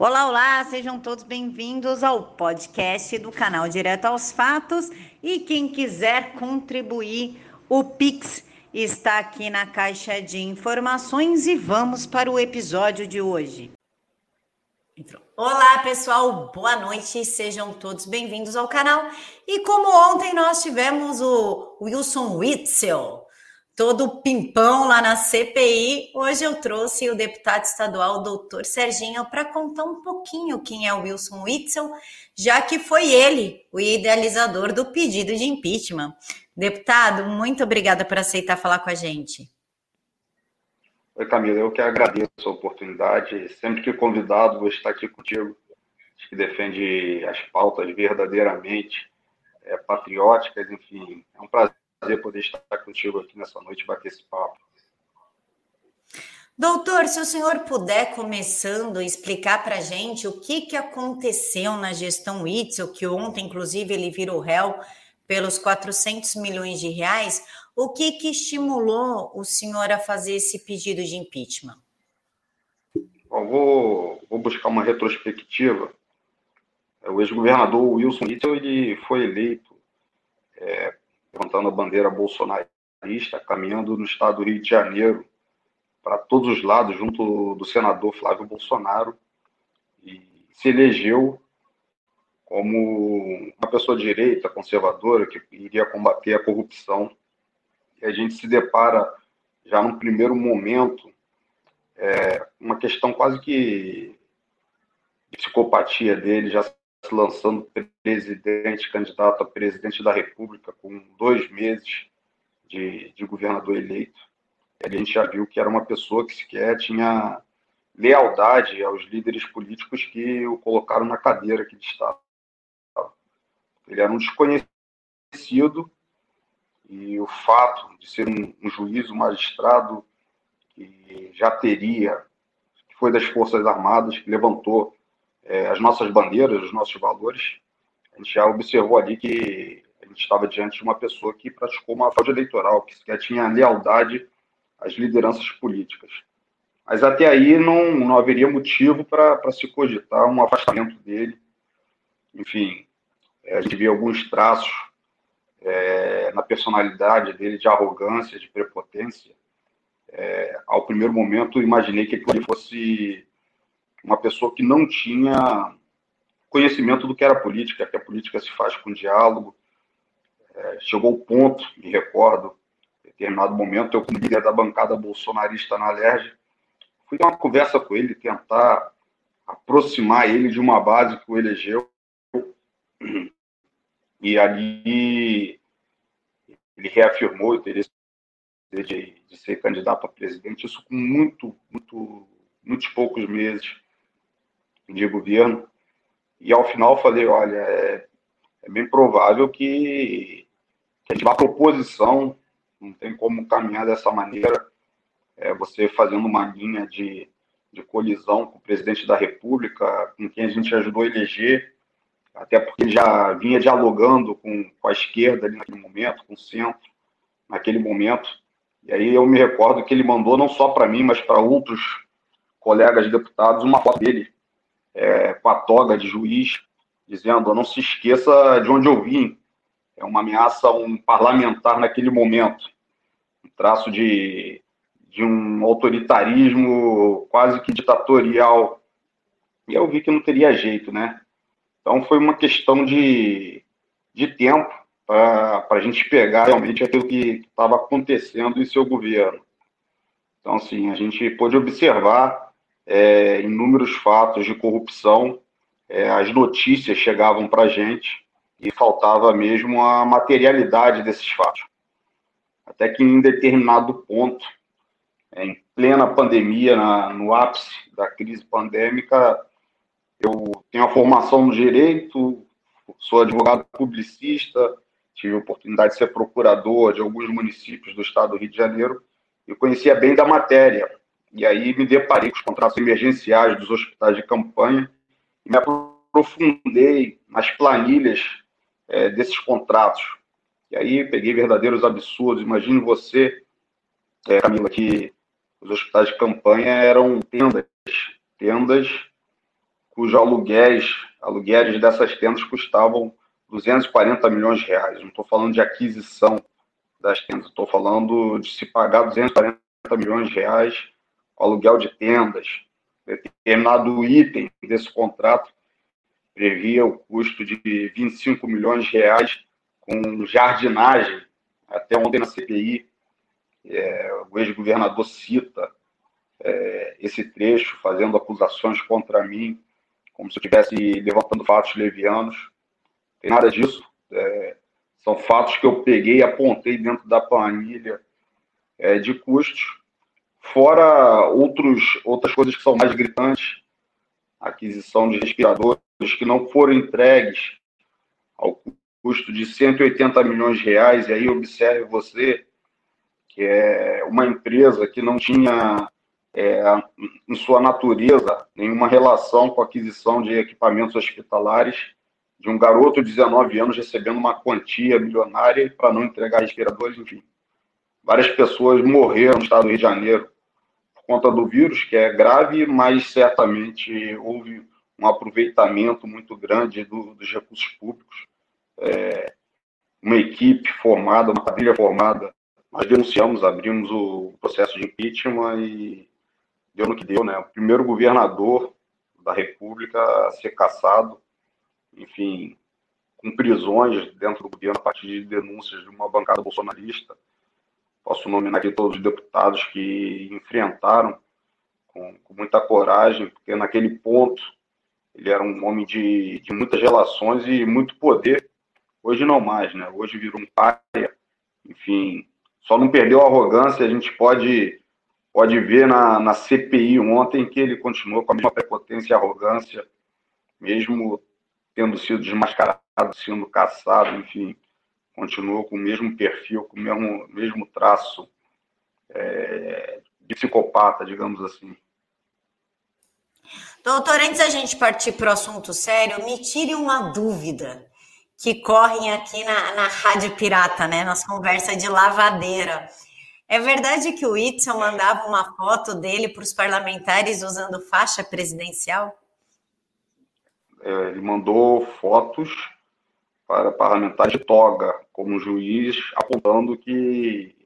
Olá, olá, sejam todos bem-vindos ao podcast do canal Direto aos Fatos. E quem quiser contribuir, o Pix está aqui na caixa de informações e vamos para o episódio de hoje. Olá, pessoal, boa noite, sejam todos bem-vindos ao canal. E como ontem nós tivemos o Wilson Witzel, todo pimpão lá na CPI. Hoje eu trouxe o deputado estadual, doutor Serginho, para contar um pouquinho quem é o Wilson Witzel, já que foi ele o idealizador do pedido de impeachment. Deputado, muito obrigada por aceitar falar com a gente. Oi, Camila, eu que agradeço a oportunidade. Sempre que convidado, vou estar aqui contigo, que defende as pautas verdadeiramente é, patrióticas, enfim. É um prazer prazer poder estar contigo aqui nessa noite e bater esse papo. Doutor, se o senhor puder, começando, explicar para a gente o que, que aconteceu na gestão Itzel, que ontem, inclusive, ele virou réu pelos 400 milhões de reais, o que, que estimulou o senhor a fazer esse pedido de impeachment? Bom, vou, vou buscar uma retrospectiva. O ex-governador Wilson Itzel ele foi eleito é, levantando a bandeira bolsonarista, caminhando no estado do Rio de Janeiro para todos os lados, junto do senador Flávio Bolsonaro, e se elegeu como uma pessoa direita, conservadora, que iria combater a corrupção. E a gente se depara, já num primeiro momento, é, uma questão quase que de psicopatia dele, já se lançando presidente, candidato a presidente da República, com dois meses de, de governador eleito. A gente já viu que era uma pessoa que sequer tinha lealdade aos líderes políticos que o colocaram na cadeira que ele estava. Ele era um desconhecido e o fato de ser um, um juiz, um magistrado que já teria, que foi das Forças Armadas, que levantou é, as nossas bandeiras, os nossos valores, a gente já observou ali que a gente estava diante de uma pessoa que praticou uma fraude eleitoral, que sequer tinha lealdade às lideranças políticas. Mas até aí não, não haveria motivo para se cogitar um afastamento dele. Enfim, é, a gente via alguns traços é, na personalidade dele de arrogância, de prepotência. É, ao primeiro momento, imaginei que ele fosse uma pessoa que não tinha conhecimento do que era política, que a política se faz com diálogo. É, chegou o ponto, me recordo, em determinado momento, eu, como líder da bancada bolsonarista na Alerj, fui ter uma conversa com ele, tentar aproximar ele de uma base que o elegeu. E ali ele reafirmou o interesse de, de ser candidato a presidente, isso com muito, muito, muitos poucos meses de governo. E ao final falei, olha, é, é bem provável que, que a gente vá para oposição, não tem como caminhar dessa maneira, é, você fazendo uma linha de, de colisão com o presidente da República, com quem a gente ajudou a eleger, até porque ele já vinha dialogando com, com a esquerda ali naquele momento, com o centro, naquele momento. E aí eu me recordo que ele mandou não só para mim, mas para outros colegas deputados uma foto dele é, com a toga de juiz, dizendo: não se esqueça de onde eu vim. É uma ameaça a um parlamentar naquele momento. Um traço de, de um autoritarismo quase que ditatorial. E eu vi que não teria jeito, né? Então foi uma questão de, de tempo para a gente pegar realmente aquilo que estava acontecendo em seu governo. Então, assim, a gente pôde observar é, inúmeros fatos de corrupção, é, as notícias chegavam para a gente e faltava mesmo a materialidade desses fatos. Até que em determinado ponto, é, em plena pandemia, na, no ápice da crise pandêmica, eu tenho a formação no direito, sou advogado publicista, tive a oportunidade de ser procurador de alguns municípios do estado do Rio de Janeiro e conhecia bem da matéria. E aí me deparei com os contratos emergenciais dos hospitais de campanha e me aprofundei nas planilhas é, desses contratos. E aí peguei verdadeiros absurdos. Imagine você, é, Camila, que os hospitais de campanha eram tendas, tendas cujos aluguéis, aluguéis dessas tendas custavam 240 milhões de reais. Não estou falando de aquisição das tendas, estou falando de se pagar 240 milhões de reais aluguel de tendas. Determinado item desse contrato previa o custo de 25 milhões de reais com jardinagem. Até ontem na CPI, é, o ex-governador cita é, esse trecho, fazendo acusações contra mim, como se eu estivesse levantando fatos levianos. Não tem nada disso. É, são fatos que eu peguei e apontei dentro da planilha é, de custos, fora outros, outras coisas que são mais gritantes, aquisição de respiradores que não foram entregues ao custo de 180 milhões de reais, e aí observe você que é uma empresa que não tinha é, em sua natureza nenhuma relação com a aquisição de equipamentos hospitalares, de um garoto de 19 anos recebendo uma quantia milionária para não entregar respiradores, enfim. Várias pessoas morreram no estado do Rio de Janeiro conta do vírus, que é grave, mas certamente houve um aproveitamento muito grande do, dos recursos públicos. É, uma equipe formada, uma quadrilha formada. Nós denunciamos, abrimos o processo de impeachment e deu no que deu, né? O primeiro governador da República a ser caçado enfim, com prisões dentro do governo a partir de denúncias de uma bancada bolsonarista. Posso nominar aqui todos os deputados que enfrentaram com, com muita coragem, porque naquele ponto ele era um homem de, de muitas relações e muito poder. Hoje não mais, né? Hoje virou um paia. Enfim, só não perdeu a arrogância. A gente pode, pode ver na, na CPI ontem que ele continuou com a mesma prepotência e arrogância, mesmo tendo sido desmascarado, sendo caçado, enfim, continuou com o mesmo perfil, com o mesmo, mesmo traço é, de psicopata, digamos assim. Doutor, antes da gente partir para o assunto sério, me tire uma dúvida que correm aqui na, na Rádio Pirata, né? Nas conversas de lavadeira. É verdade que o Whitson mandava uma foto dele para os parlamentares usando faixa presidencial? É, ele mandou fotos para parlamentares de toga, como juiz, apontando que,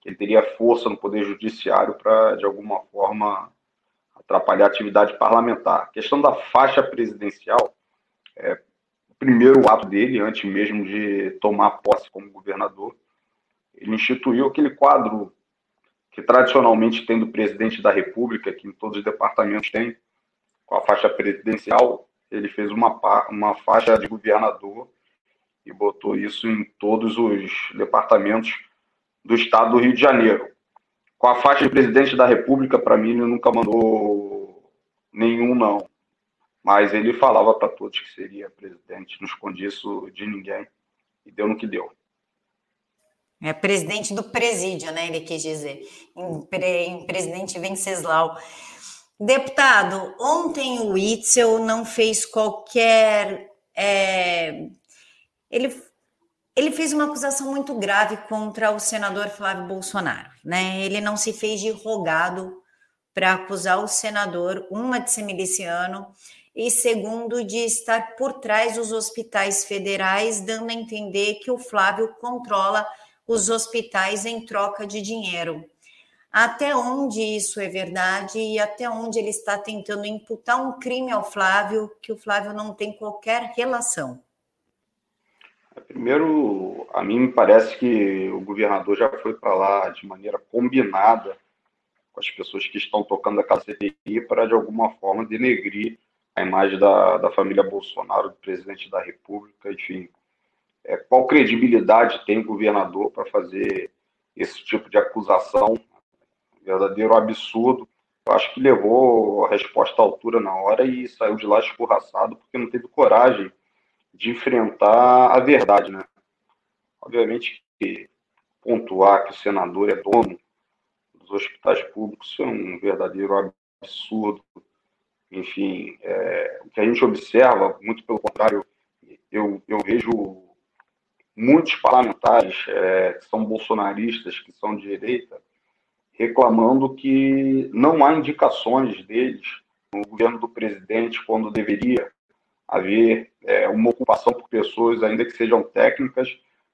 que ele teria força no Poder Judiciário para, de alguma forma, atrapalhar a atividade parlamentar. A questão da faixa presidencial, é, o primeiro ato dele, antes mesmo de tomar posse como governador, ele instituiu aquele quadro que tradicionalmente tem do presidente da República, que em todos os departamentos tem, com a faixa presidencial, ele fez uma, uma faixa de governador e botou isso em todos os departamentos do estado do Rio de Janeiro. Com a faixa de presidente da República, para mim, ele nunca mandou nenhum, não. Mas ele falava para todos que seria presidente, não escondia isso de ninguém, e deu no que deu. É presidente do presídio, né? Ele quis dizer, em, em presidente Venceslau. Deputado, ontem o Itzel não fez qualquer. É, ele, ele fez uma acusação muito grave contra o senador Flávio Bolsonaro. Né? Ele não se fez de rogado para acusar o senador, uma, de ser miliciano, e segundo, de estar por trás dos hospitais federais, dando a entender que o Flávio controla os hospitais em troca de dinheiro até onde isso é verdade e até onde ele está tentando imputar um crime ao Flávio que o Flávio não tem qualquer relação. Primeiro, a mim me parece que o governador já foi para lá de maneira combinada com as pessoas que estão tocando a CPI para, de alguma forma, denegrir a imagem da, da família Bolsonaro, do presidente da República, enfim. É, qual credibilidade tem o governador para fazer esse tipo de acusação verdadeiro absurdo. Eu acho que levou a resposta à altura na hora e saiu de lá escorraçado porque não teve coragem de enfrentar a verdade, né? Obviamente que pontuar que o senador é dono dos hospitais públicos é um verdadeiro absurdo. Enfim, é, o que a gente observa, muito pelo contrário, eu, eu vejo muitos parlamentares é, que são bolsonaristas, que são de direita, reclamando que não há indicações deles no governo do presidente, quando deveria haver é, uma ocupação por pessoas, ainda que sejam técnicas,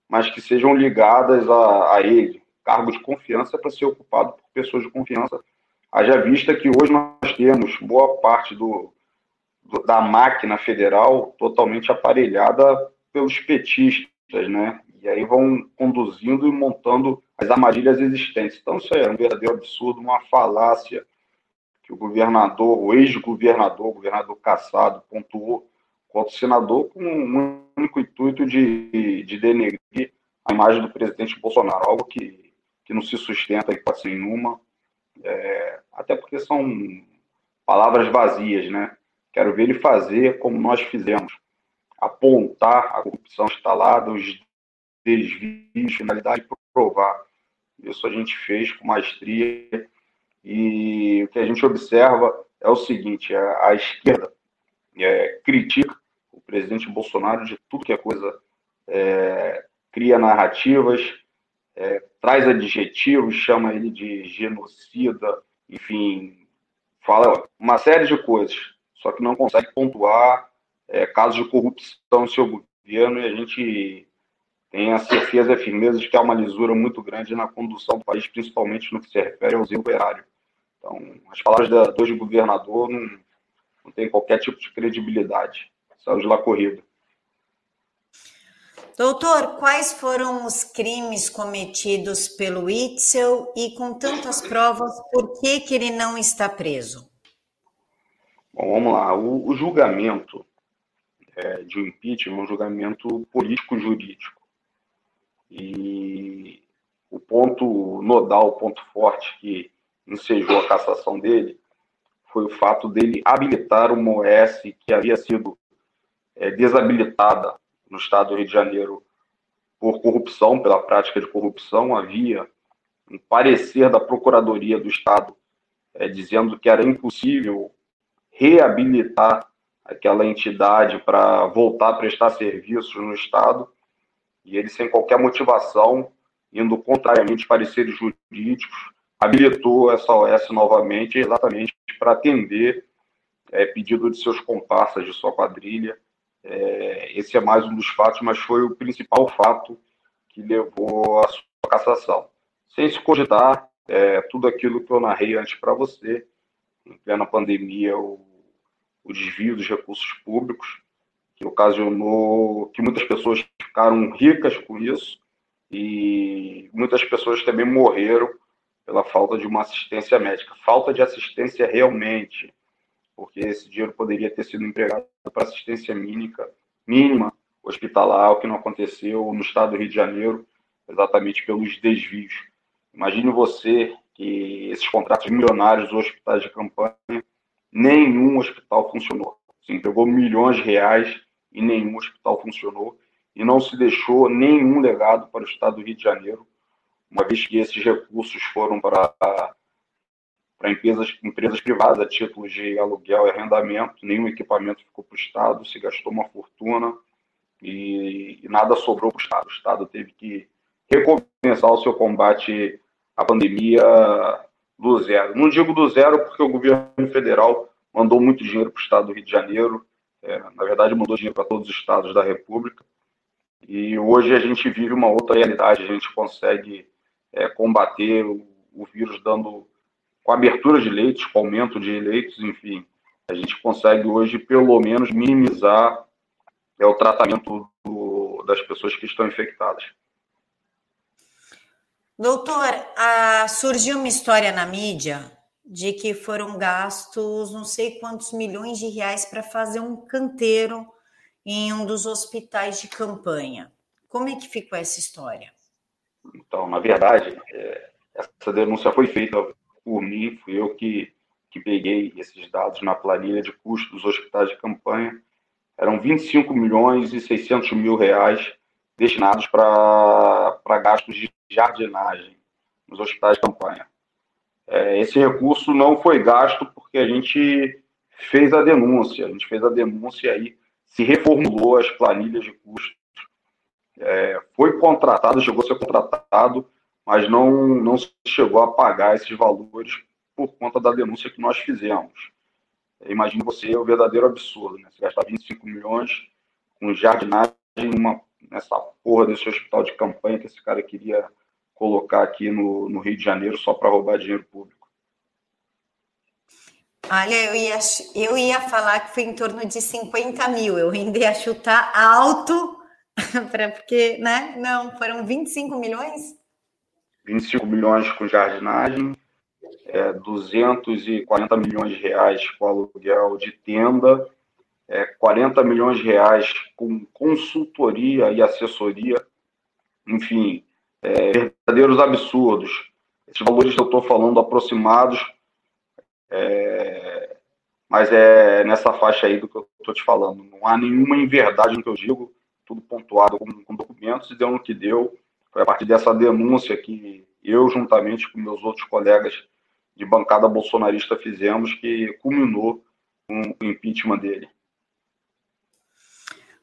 mas que sejam ligadas a, a ele. Cargo de confiança para ser ocupado por pessoas de confiança. Haja vista que hoje nós temos boa parte do, do da máquina federal totalmente aparelhada pelos petistas, né? E aí vão conduzindo e montando as armadilhas existentes. Então, isso é um verdadeiro absurdo, uma falácia que o governador, o ex-governador, o governador Cassado, pontuou contra o senador com um único intuito de, de denegrir a imagem do presidente Bolsonaro, algo que, que não se sustenta quase nenhuma, é, até porque são palavras vazias, né? Quero ver ele fazer como nós fizemos, apontar a corrupção instalada, os desvios, finalidade, provar. Isso a gente fez com maestria. E o que a gente observa é o seguinte: a, a esquerda é, critica o presidente Bolsonaro de tudo que é coisa, é, cria narrativas, é, traz adjetivos, chama ele de genocida, enfim, fala uma série de coisas, só que não consegue pontuar é, casos de corrupção no seu governo e a gente tem a certeza e a firmeza de que há uma lisura muito grande na condução do país, principalmente no que se refere ao zelo operário. Então, as palavras da, do governador não, não tem qualquer tipo de credibilidade. Saiu de lá corrida. Doutor, quais foram os crimes cometidos pelo Itzel e com tantas provas, por que, que ele não está preso? Bom, vamos lá. O, o julgamento é, de um impeachment é um julgamento político-jurídico. E o ponto nodal, o ponto forte que ensejou a cassação dele foi o fato dele habilitar uma OS que havia sido é, desabilitada no estado do Rio de Janeiro por corrupção, pela prática de corrupção. Havia um parecer da Procuradoria do Estado é, dizendo que era impossível reabilitar aquela entidade para voltar a prestar serviços no Estado e ele, sem qualquer motivação, indo contrariamente pareceres jurídicos, habilitou essa OS novamente, exatamente para atender é, pedido de seus comparsas de sua quadrilha. É, esse é mais um dos fatos, mas foi o principal fato que levou à sua cassação. Sem se cogitar é, tudo aquilo que eu narrei antes para você, em plena pandemia, o, o desvio dos recursos públicos, que ocasionou que muitas pessoas ficaram ricas com isso e muitas pessoas também morreram pela falta de uma assistência médica. Falta de assistência realmente, porque esse dinheiro poderia ter sido empregado para assistência mínima, mínima hospitalar, o que não aconteceu no estado do Rio de Janeiro, exatamente pelos desvios. Imagine você que esses contratos milionários hospitais de campanha, nenhum hospital funcionou. Se entregou milhões de reais e nenhum hospital funcionou e não se deixou nenhum legado para o estado do Rio de Janeiro, uma vez que esses recursos foram para, para empresas, empresas privadas a título de aluguel e arrendamento, nenhum equipamento ficou para o estado, se gastou uma fortuna e, e nada sobrou para o estado. O estado teve que recomeçar o seu combate à pandemia do zero. Não digo do zero porque o governo federal mandou muito dinheiro para o estado do Rio de Janeiro, é, na verdade, mandou dinheiro para todos os estados da República. E hoje a gente vive uma outra realidade. A gente consegue é, combater o, o, vírus dando com abertura de leitos, com aumento de leitos, enfim. A gente consegue hoje, pelo menos, minimizar é, o tratamento do, das pessoas que estão infectadas. Doutor, ah, surgiu uma história na mídia de que foram gastos não sei quantos milhões de reais para fazer um canteiro em um dos hospitais de campanha. Como é que ficou essa história? Então, na verdade, é, essa denúncia foi feita por mim, fui eu que, que peguei esses dados na planilha de custos dos hospitais de campanha. Eram 25 milhões e 600 mil reais destinados para gastos de jardinagem nos hospitais de campanha. É, esse recurso não foi gasto porque a gente fez a denúncia, a gente fez a denúncia aí, se reformulou as planilhas de custos, é, foi contratado, chegou a ser contratado, mas não, não chegou a pagar esses valores por conta da denúncia que nós fizemos. imagine você o verdadeiro absurdo, né? Você gastar 25 milhões com jardinagem numa, nessa porra desse hospital de campanha que esse cara queria colocar aqui no, no Rio de Janeiro só para roubar dinheiro público. Olha, eu ia, eu ia falar que foi em torno de 50 mil, eu ainda ia chutar alto, porque, né? Não, foram 25 milhões? 25 milhões com jardinagem, é, 240 milhões de reais com aluguel de tenda, é, 40 milhões de reais com consultoria e assessoria, enfim, é, verdadeiros absurdos. Esses valores que eu estou falando aproximados, é, mas é nessa faixa aí do que eu estou te falando. Não há nenhuma inverdade no que eu digo, tudo pontuado com, com documentos e deu no que deu. Foi a partir dessa denúncia que eu, juntamente com meus outros colegas de bancada bolsonarista, fizemos, que culminou com o impeachment dele.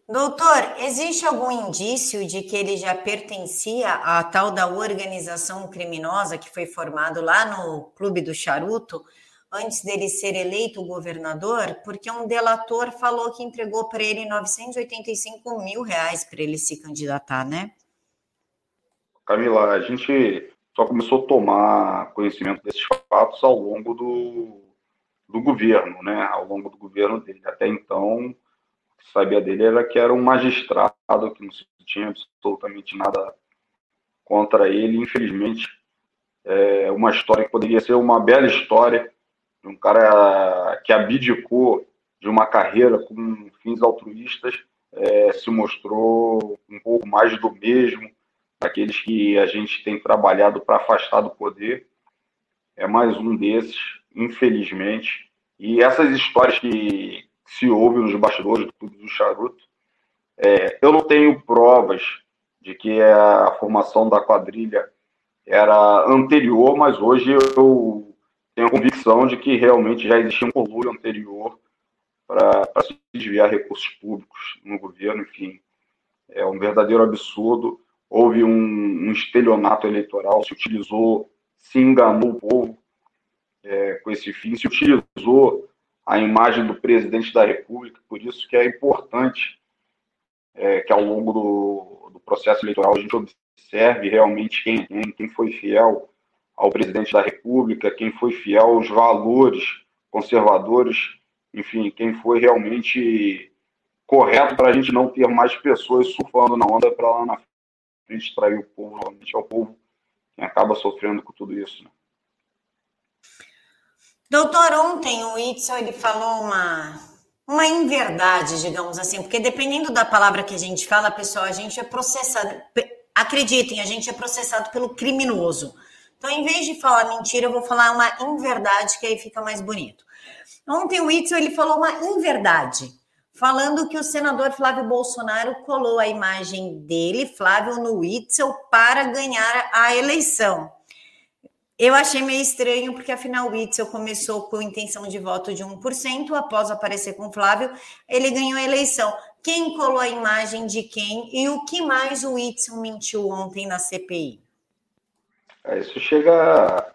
Doutor, existe algum indício de que ele já pertencia à tal da organização criminosa que foi formado lá no Clube do Charuto, antes dele ser eleito governador? Porque um delator falou que entregou para ele 985 mil reais para ele se candidatar, né? Camila, a gente só começou a tomar conhecimento desses fatos ao longo do, do governo, né? Ao longo do governo dele. Até então, sabia dele era que era um magistrado que não se tinha absolutamente nada contra ele. Infelizmente, é uma história que poderia ser uma bela história de um cara que abdicou de uma carreira com fins altruístas, é, se mostrou um pouco mais do mesmo, daqueles que a gente tem trabalhado para afastar do poder. É mais um desses, infelizmente. E essas histórias que, se ouve nos bastidores do do Charuto. É, eu não tenho provas de que a formação da quadrilha era anterior, mas hoje eu tenho a convicção de que realmente já existia um conluio anterior para se desviar recursos públicos no governo, enfim. É um verdadeiro absurdo. Houve um, um estelionato eleitoral, se utilizou, se enganou o povo é, com esse fim, se utilizou a imagem do presidente da República, por isso que é importante é, que ao longo do, do, processo eleitoral a gente observe realmente quem, quem, quem foi fiel ao presidente da República, quem foi fiel aos valores conservadores, enfim, quem foi realmente correto para a gente não ter mais pessoas surfando na onda para lá na frente trair o povo, novamente é o povo quem acaba sofrendo com tudo isso. Né? Doutor, ontem o Itzel ele falou uma, uma inverdade, digamos assim, porque dependendo da palavra que a gente fala, pessoal, a gente é processado. Acreditem, a gente é processado pelo criminoso. Então, em vez de falar mentira, eu vou falar uma inverdade, que aí fica mais bonito. Ontem o Itzel ele falou uma inverdade, falando que o senador Flávio Bolsonaro colou a imagem dele, Flávio, no Itzel, para ganhar a eleição. Eu achei meio estranho, porque afinal o Witzel começou com intenção de voto de 1%, após aparecer com o Flávio, ele ganhou a eleição. Quem colou a imagem de quem e o que mais o Witzel mentiu ontem na CPI? É, isso chega,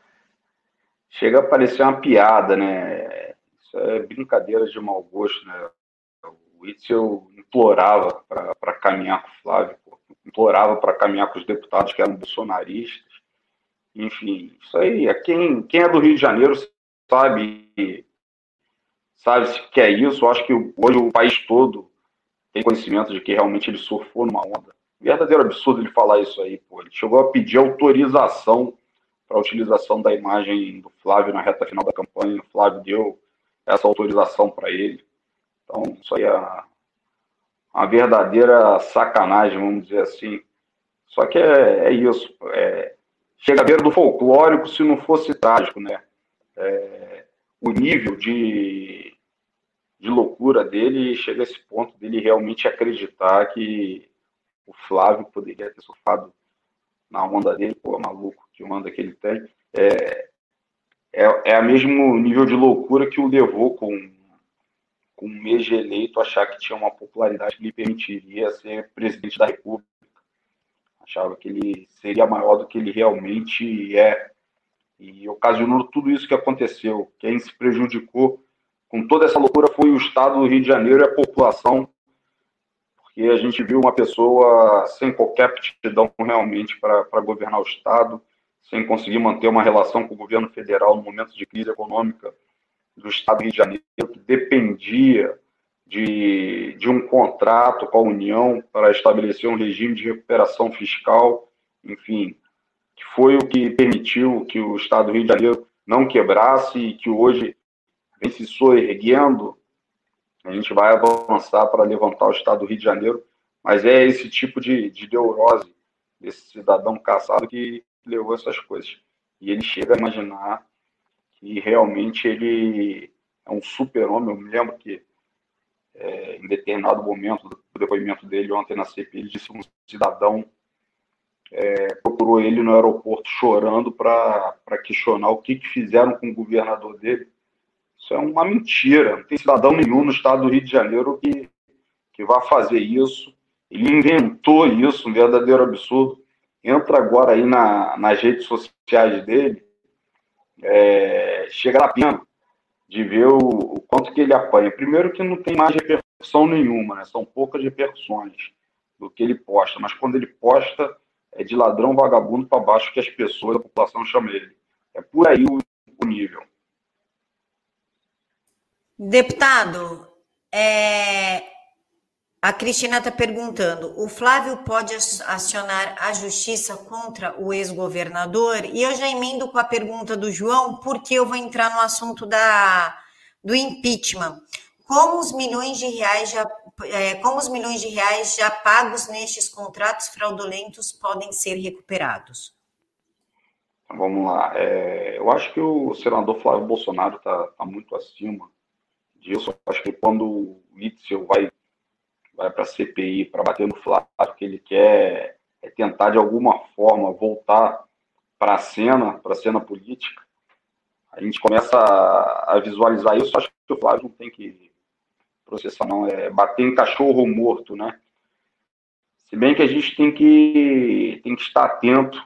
chega a parecer uma piada, né? Isso é brincadeira de mau gosto, né? O Witzel implorava para caminhar com o Flávio, implorava para caminhar com os deputados que eram bolsonaristas enfim, isso aí, é quem, quem é do Rio de Janeiro sabe, sabe que é isso. Acho que hoje o país todo tem conhecimento de que realmente ele surfou numa onda. Verdadeiro absurdo ele falar isso aí, pô. Ele chegou a pedir autorização para a utilização da imagem do Flávio na reta final da campanha. O Flávio deu essa autorização para ele. Então, isso aí é uma verdadeira sacanagem, vamos dizer assim. Só que é, é isso. É, chega a beira do folclórico se não fosse trágico, né? É, o nível de, de loucura dele chega a esse ponto dele realmente acreditar que o Flávio poderia ter surfado na onda dele, pô, maluco, que onda que ele tem. É, é, é a mesmo nível de loucura que o levou com, com um mês de eleito achar que tinha uma popularidade que lhe permitiria ser presidente da República achava que ele seria maior do que ele realmente é. E ocasionou tudo isso que aconteceu. Quem se prejudicou com toda essa loucura foi o Estado do Rio de Janeiro e a população, porque a gente viu uma pessoa sem qualquer aptidão realmente para governar o Estado, sem conseguir manter uma relação com o governo federal no momento de crise econômica do Estado do Rio de Janeiro, que dependia de, de um contrato com a União para estabelecer um regime de recuperação fiscal, enfim, que foi o que permitiu que o Estado do Rio de Janeiro não quebrasse e que hoje vem se soerguendo. A gente vai avançar para levantar o Estado do Rio de Janeiro, mas é esse tipo de, de neurose desse cidadão caçado que levou essas coisas. E ele chega a imaginar que realmente ele é um super-homem. Eu me lembro que é, em determinado momento do depoimento dele ontem na CPI, ele disse que um cidadão é, procurou ele no aeroporto chorando para questionar o que, que fizeram com o governador dele. Isso é uma mentira. Não tem cidadão nenhum no estado do Rio de Janeiro que, que vá fazer isso. Ele inventou isso, um verdadeiro absurdo. Entra agora aí na, nas redes sociais dele, é, chega na pena de ver o, o, quanto que ele apanha. Primeiro que não tem mais repercussão nenhuma, né? são poucas repercussões do que ele posta, mas quando ele posta é de ladrão vagabundo para baixo que as pessoas, a população chama ele. É por aí o, o nível. Deputado, é, a Cristina está perguntando: o Flávio pode acionar a justiça contra o ex-governador? E eu já emendo com a pergunta do João, porque eu vou entrar no assunto da, do impeachment. Como os milhões de reais já, é, como os milhões de reais já pagos nestes contratos fraudulentos podem ser recuperados? Vamos lá. É, eu acho que o senador Flávio Bolsonaro está tá muito acima disso. Acho que quando o Witzel vai vai para a CPI para bater no Flávio, que ele quer é tentar de alguma forma voltar para a cena, para a cena política, a gente começa a, visualizar isso. Acho que o Flávio não tem que processar, não, é bater em cachorro morto, né? Se bem que a gente tem que, tem que estar atento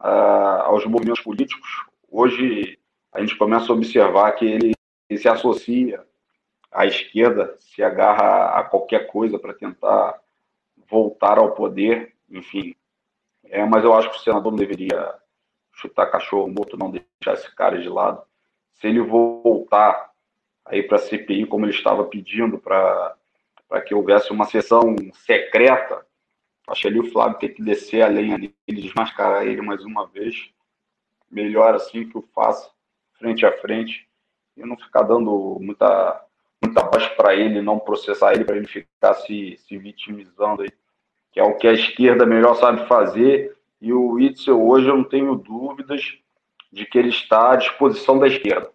uh, aos movimentos políticos. Hoje a gente começa a observar que ele, ele se associa a esquerda se agarra a qualquer coisa para tentar voltar ao poder, enfim. É, mas eu acho que o senador não deveria chutar cachorro morto, não deixar esse cara de lado. Se ele voltar aí para a CPI, como ele estava pedindo, para que houvesse uma sessão secreta, acho que ali o Flávio tem que descer a lenha dele, desmascarar ele mais uma vez. Melhor assim que o faça, frente a frente, e não ficar dando muita muita voz para ele não processar ele, para ele ficar se, se vitimizando aí, que é o que a esquerda melhor sabe fazer. E o Itzel hoje eu não tenho dúvidas de que ele está à disposição da esquerda.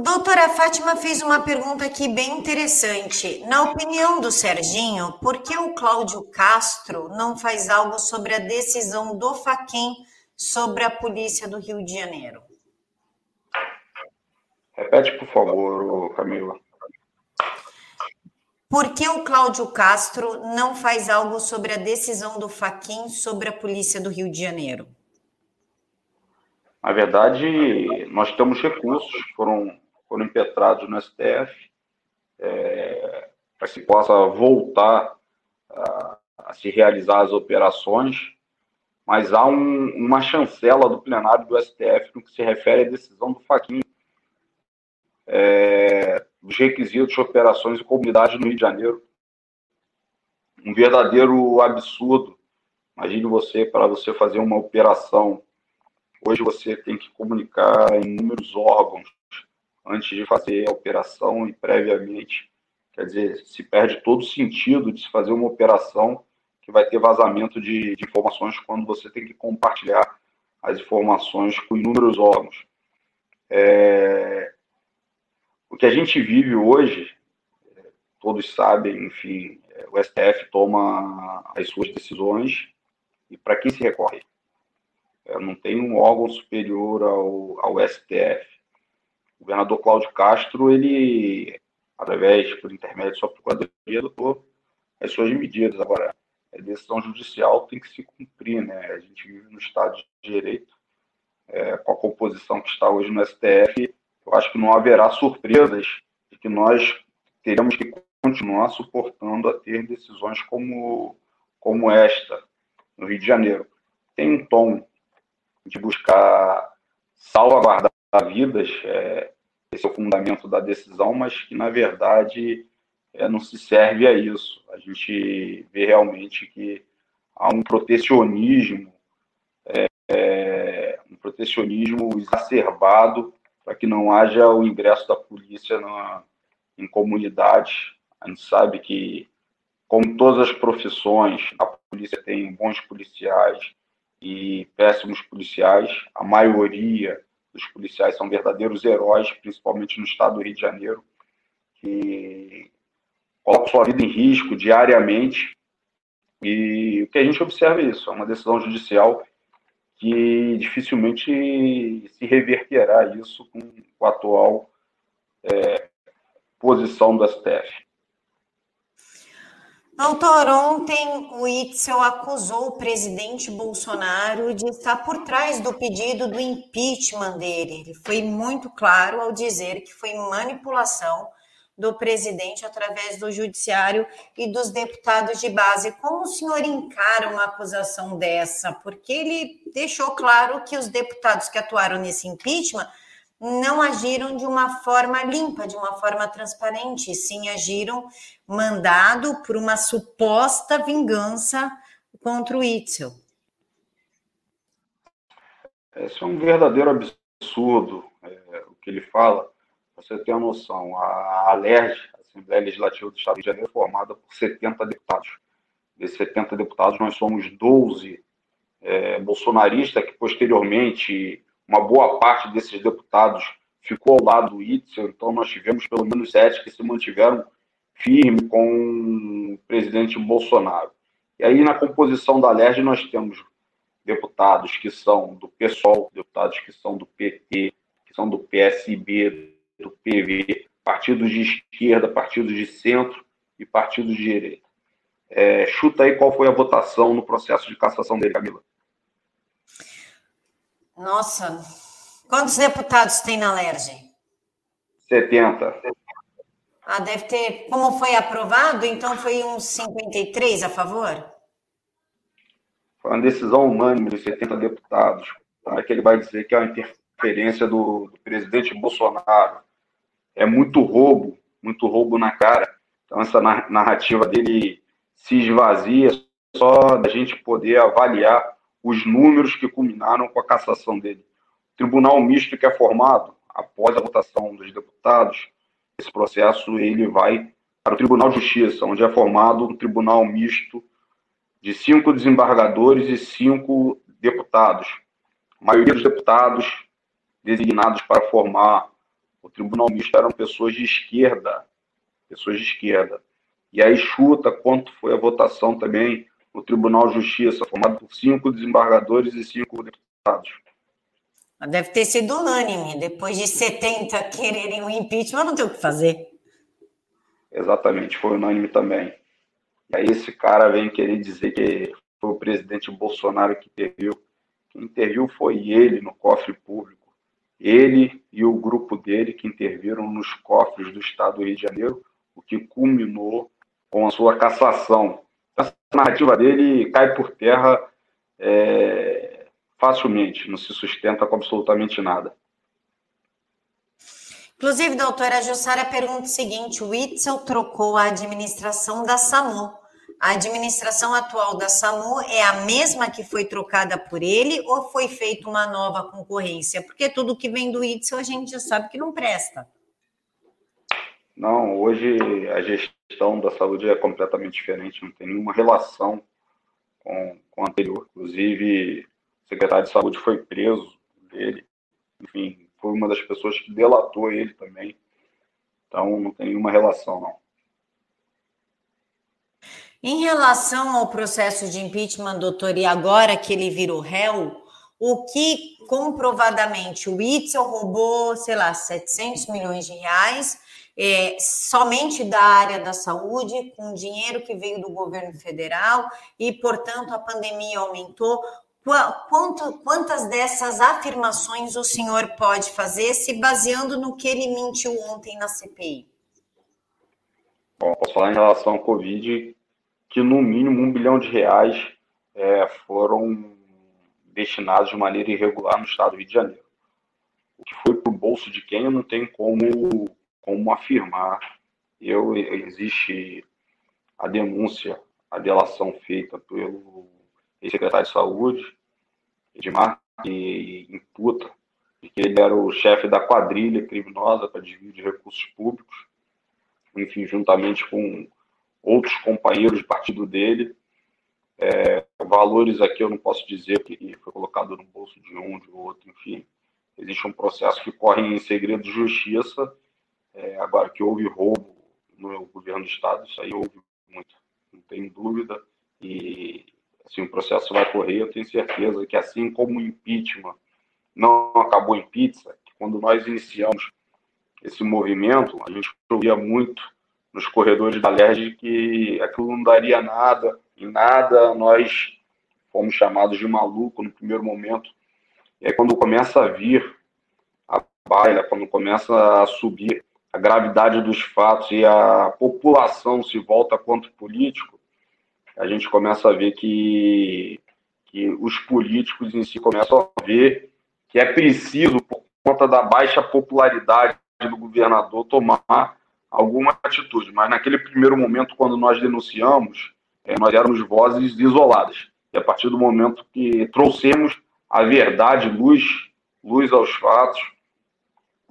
Doutora Fátima fez uma pergunta aqui bem interessante. Na opinião do Serginho, por que o Cláudio Castro não faz algo sobre a decisão do Faquin sobre a polícia do Rio de Janeiro? Repete, por favor, Camila. Por que o Cláudio Castro não faz algo sobre a decisão do Faquin sobre a polícia do Rio de Janeiro? Na verdade, nós temos recursos que foram, foram impetrados no STF é, para que possa voltar a, a, se realizar as operações, mas há um, uma chancela do plenário do STF no que se refere à decisão do Faquin é, requisitos de operações e comunidade no Rio de Janeiro. Um verdadeiro absurdo. Imagine você, para você fazer uma operação, hoje você tem que comunicar em inúmeros órgãos antes de fazer a operação e previamente. Quer dizer, se perde todo o sentido de se fazer uma operação que vai ter vazamento de, de informações quando você tem que compartilhar as informações com inúmeros órgãos. É, o que a gente vive hoje, todos sabem, enfim, o STF toma as suas decisões e para quem se recorre? É, não tem um órgão superior ao, ao STF. O governador Cláudio Castro, ele, através, por intermédio de sua procuradoria, adotou as suas medidas. Agora, a decisão judicial tem que se cumprir, né? A gente vive no Estado de Direito é, com a composição que está hoje no STF, eu acho que não haverá surpresas de que nós teremos que continuar suportando a ter decisões como, como esta no Rio de Janeiro. Tem um tom de buscar salvaguardar vidas, é, esse é o fundamento da decisão, mas que, na verdade, é, não se serve a isso. A gente vê realmente que há um protecionismo, é, é, um protecionismo exacerbado para que não haja o ingresso da polícia na, em comunidades. A gente sabe que, como todas as profissões, a polícia tem bons policiais e péssimos policiais. A maioria dos policiais são verdadeiros heróis, principalmente no estado do Rio de Janeiro, que colocam sua vida em risco diariamente. E o que a gente observa é isso, é uma decisão judicial que dificilmente se reverterá isso com a atual é, posição do STF. Doutor, ontem o Itzel acusou o presidente Bolsonaro de estar por trás do pedido do impeachment dele. Ele foi muito claro ao dizer que foi manipulação do presidente através do judiciário e dos deputados de base. Como o senhor encara uma acusação dessa? Porque ele deixou claro que os deputados que atuaram nesse impeachment não agiram de uma forma limpa, de uma forma transparente, sim agiram mandado por uma suposta vingança contra o Itzel. Esse é um verdadeiro absurdo é, o que ele fala. Você tem a noção, a ALERJ, a Assembleia Legislativa do Estado de Janeiro, é formada por 70 deputados. Desses 70 deputados, nós somos 12 é, bolsonaristas que posteriormente uma boa parte desses deputados ficou ao lado do Itzel, então nós tivemos pelo menos sete que se mantiveram firme com o presidente Bolsonaro. E aí, na composição da LERJ, nós temos deputados que são do PSOL, deputados que são do PT, que são do PSB, do PV, partidos de esquerda, partidos de centro e partidos de direita. É, chuta aí qual foi a votação no processo de cassação dele, Camila. Nossa, quantos deputados tem na LERJ? 70. Ah, deve ter. Como foi aprovado, então foi uns 53 a favor? Foi uma decisão unânime de 70 deputados. É que ele vai dizer que é uma interferência do, do presidente Bolsonaro. É muito roubo, muito roubo na cara. Então essa narrativa dele se esvazia só da gente poder avaliar os números que culminaram com a cassação dele. O tribunal misto que é formado após a votação dos deputados, esse processo ele vai para o Tribunal de Justiça, onde é formado um tribunal misto de cinco desembargadores e cinco deputados. A maioria dos deputados designados para formar o tribunal misto eram pessoas de esquerda, pessoas de esquerda. E aí chuta quanto foi a votação também o Tribunal de Justiça, formado por cinco desembargadores e cinco deputados. Deve ter sido unânime. Depois de 70 quererem o impeachment, não tem o que fazer. Exatamente, foi unânime também. E aí esse cara vem querer dizer que foi o presidente Bolsonaro que interviu. Quem interviu foi ele no cofre público. Ele e o grupo dele que interviram nos cofres do Estado do Rio de Janeiro, o que culminou com a sua cassação essa narrativa dele cai por terra é, facilmente, não se sustenta com absolutamente nada. Inclusive, doutora Jussara pergunta o seguinte: o Itzel trocou a administração da SAMU. A administração atual da SAMU é a mesma que foi trocada por ele ou foi feita uma nova concorrência? Porque tudo que vem do Itzel a gente já sabe que não presta. Não, hoje a gestão da saúde é completamente diferente, não tem nenhuma relação com, com a anterior. Inclusive, o secretário de saúde foi preso dele, enfim, foi uma das pessoas que delatou ele também. Então, não tem nenhuma relação, não. Em relação ao processo de impeachment, doutor, e agora que ele virou réu, o que comprovadamente o Itzel roubou, sei lá, 700 milhões de reais é, somente da área da saúde, com dinheiro que veio do governo federal, e, portanto, a pandemia aumentou. Quanto, quantas dessas afirmações o senhor pode fazer se baseando no que ele mentiu ontem na CPI? Bom, posso falar em relação ao Covid que no mínimo um bilhão de reais é, foram destinados de maneira irregular no estado do Rio de Janeiro. O que foi para o bolso de quem eu não tenho como, como afirmar. Eu, existe a denúncia, a delação feita pelo ex-secretário de Saúde, Edmar, que imputa de que ele era o chefe da quadrilha criminosa para desvio de recursos públicos, enfim, juntamente com outros companheiros de partido dele. É, valores aqui eu não posso dizer que foi colocado no bolso de um, de outro, enfim. Existe um processo que corre em segredo de justiça. É, agora, que houve roubo no governo do Estado, isso aí houve muito, não tem dúvida. E assim, o processo vai correr, eu tenho certeza que assim como o impeachment não acabou em pizza, quando nós iniciamos esse movimento, a gente ouvia muito nos corredores da LERJ que aquilo não daria nada, em nada nós fomos chamados de maluco no primeiro momento. E aí quando começa a vir a baila, quando começa a subir a gravidade dos fatos e a população se volta contra o político, a gente começa a ver que, que os políticos em si começam a ver que é preciso, por conta da baixa popularidade do governador, tomar alguma atitude. Mas naquele primeiro momento, quando nós denunciamos, é, nós éramos vozes isoladas. E a partir do momento que trouxemos a verdade, luz, luz aos fatos,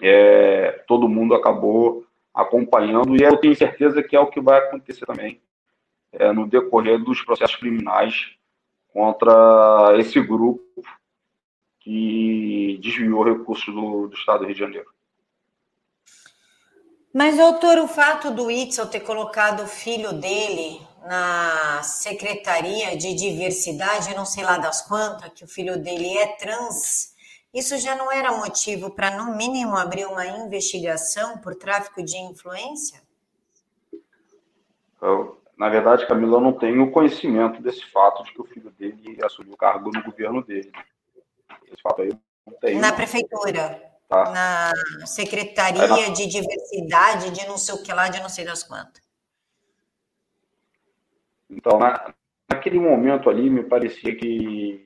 é, todo mundo acabou acompanhando. E eu tenho certeza que é o que vai acontecer também é, no decorrer dos processos criminais contra esse grupo que desviou recursos do, do Estado do Rio de Janeiro. Mas, doutor, o fato do Itzel ter colocado o filho dele na Secretaria de Diversidade, não sei lá das quantas, que o filho dele é trans, isso já não era motivo para, no mínimo, abrir uma investigação por tráfico de influência? Na verdade, Camila, eu não tenho conhecimento desse fato de que o filho dele assumiu o cargo no governo dele. Esse fato aí eu não tenho. Na prefeitura? Tá. Na Secretaria é na... de Diversidade, de não sei o que lá, de não sei das quantas. Então, na, naquele momento ali, me parecia que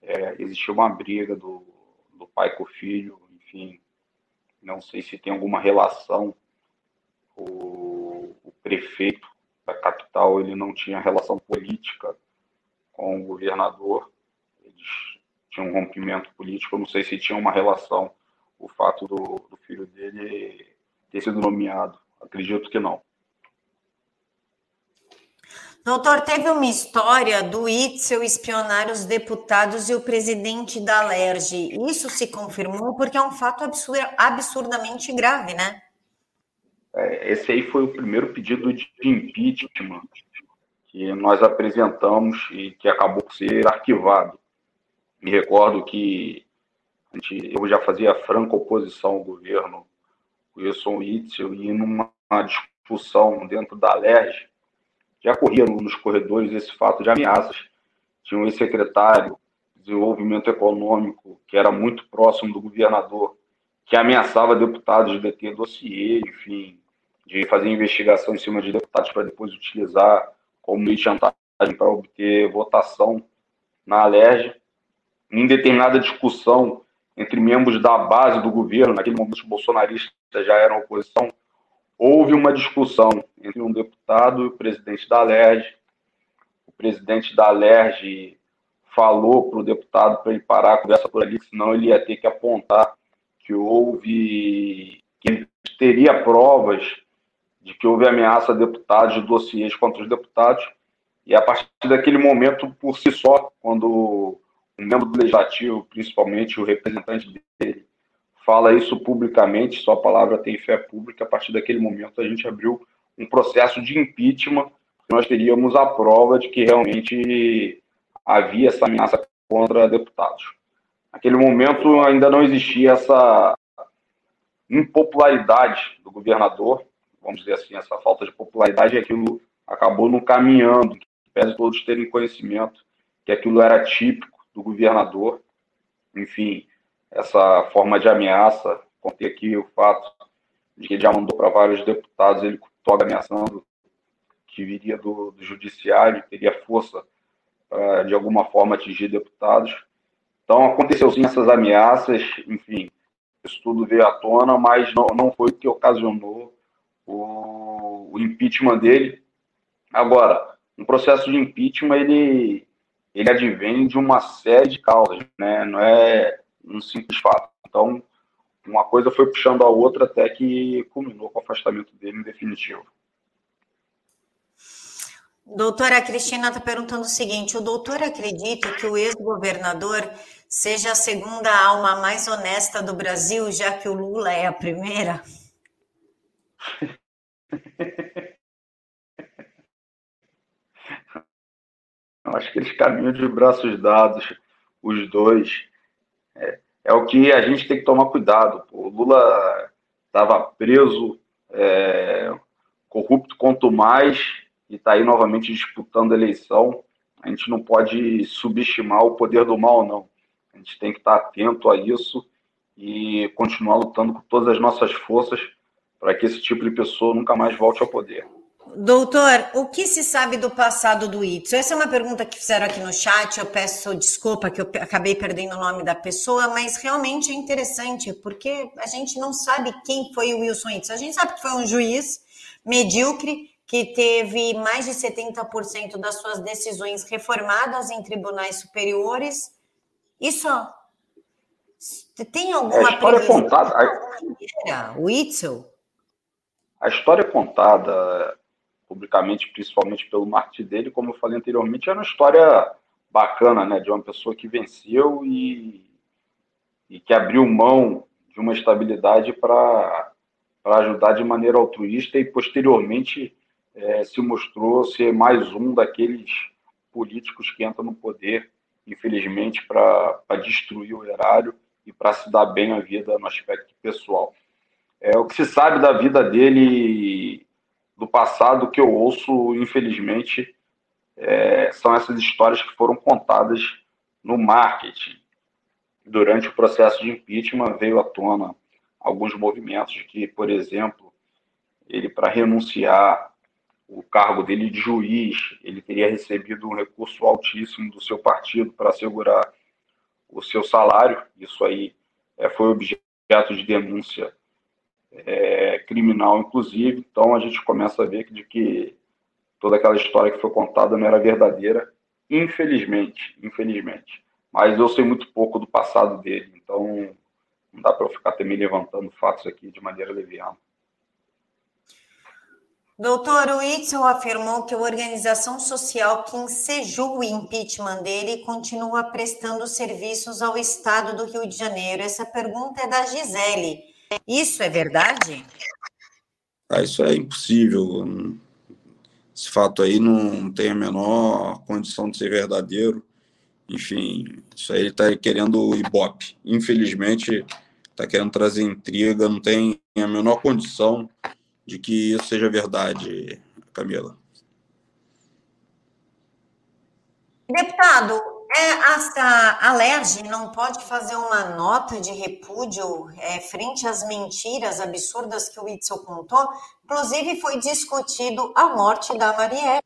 é, existia uma briga do, do pai com o filho, enfim, não sei se tem alguma relação. O, o prefeito da capital ele não tinha relação política com o governador, eles tinham um rompimento político, eu não sei se tinha uma relação o fato do, do filho dele ter sido nomeado, acredito que não. Doutor, teve uma história do Itzel espionar os deputados e o presidente da LERJ. Isso se confirmou porque é um fato absurd, absurdamente grave, né? É, esse aí foi o primeiro pedido de impeachment que nós apresentamos e que acabou por ser arquivado. Me recordo que gente, eu já fazia franca oposição ao governo Wilson Itzel e numa discussão dentro da LERJ, já corria nos corredores esse fato de ameaças. Tinha um ex-secretário de Desenvolvimento Econômico, que era muito próximo do governador, que ameaçava deputados de deter dossiê, enfim, de fazer investigação em cima de deputados para depois utilizar como meio de chantagem para obter votação na Alerj. Em determinada discussão entre membros da base do governo, naquele momento os bolsonaristas já eram oposição, houve uma discussão entre um deputado e o presidente da LERJ. O presidente da LERJ falou para o deputado para ele parar a conversa por ali, senão ele ia ter que apontar que houve, que ele teria provas de que houve ameaça a deputados, de dossiês contra os deputados, e a partir daquele momento, por si só, quando um membro do legislativo, principalmente o representante dele, fala isso publicamente, sua palavra tem fé pública. A partir daquele momento, a gente abriu um processo de impeachment, nós teríamos a prova de que realmente havia essa ameaça contra deputados. Naquele momento, ainda não existia essa impopularidade do governador, vamos dizer assim, essa falta de popularidade, aquilo acabou não caminhando, pese todos terem conhecimento que aquilo era típico do governador. Enfim, essa forma de ameaça, contei aqui o fato de que ele já mandou para vários deputados, ele toga ameaçando que viria do, do judiciário, teria força para, de alguma forma, atingir deputados. Então, aconteceu sim essas ameaças, enfim, isso tudo veio à tona, mas não, não foi o que ocasionou o, o impeachment dele. Agora, um processo de impeachment, ele, ele advém de uma série de causas, né? não é um simples fato. Então, uma coisa foi puxando a outra até que culminou com o afastamento dele em definitivo. Doutora Cristina está perguntando o seguinte: o doutor acredita que o ex-governador seja a segunda alma mais honesta do Brasil, já que o Lula é a primeira? Acho que eles caminham de braços dados, os dois. É, é o que a gente tem que tomar cuidado. O Lula estava preso, é, corrupto quanto mais, e está aí novamente disputando a eleição. A gente não pode subestimar o poder do mal, não. A gente tem que estar atento a isso e continuar lutando com todas as nossas forças para que esse tipo de pessoa nunca mais volte ao poder. Doutor, o que se sabe do passado do Itzo? Essa é uma pergunta que fizeram aqui no chat. Eu peço desculpa que eu acabei perdendo o nome da pessoa, mas realmente é interessante, porque a gente não sabe quem foi o Wilson Itzo. A gente sabe que foi um juiz medíocre que teve mais de 70% das suas decisões reformadas em tribunais superiores. Isso tem alguma é, a história contada. A... O Itzel? A história contada publicamente, principalmente pelo marketing dele, como eu falei anteriormente, é uma história bacana, né, de uma pessoa que venceu e, e que abriu mão de uma estabilidade para ajudar de maneira altruísta e posteriormente é, se mostrou ser mais um daqueles políticos que entram no poder, infelizmente, para destruir o erário e para se dar bem a vida no aspecto pessoal. É, o que se sabe da vida dele do passado que eu ouço, infelizmente, é, são essas histórias que foram contadas no marketing. Durante o processo de impeachment veio à tona alguns movimentos que, por exemplo, ele para renunciar o cargo dele de juiz, ele teria recebido um recurso altíssimo do seu partido para assegurar o seu salário. Isso aí é, foi objeto de denúncia é, criminal, inclusive. Então a gente começa a ver de que toda aquela história que foi contada não era verdadeira, infelizmente, infelizmente. Mas eu sei muito pouco do passado dele, então não dá para eu ficar também levantando fatos aqui de maneira leviana. Doutor Witzel afirmou que a organização social que ensejou o impeachment dele continua prestando serviços ao Estado do Rio de Janeiro. Essa pergunta é da Gisele. Isso é verdade? Ah, isso é impossível. Esse fato aí não tem a menor condição de ser verdadeiro. Enfim, isso aí ele está querendo Ibope. Infelizmente, está querendo trazer intriga, não tem a menor condição de que isso seja verdade, Camila. Deputado, é, a, a Lerge não pode fazer uma nota de repúdio é, frente às mentiras absurdas que o Itzel contou? Inclusive, foi discutido a morte da Marielle.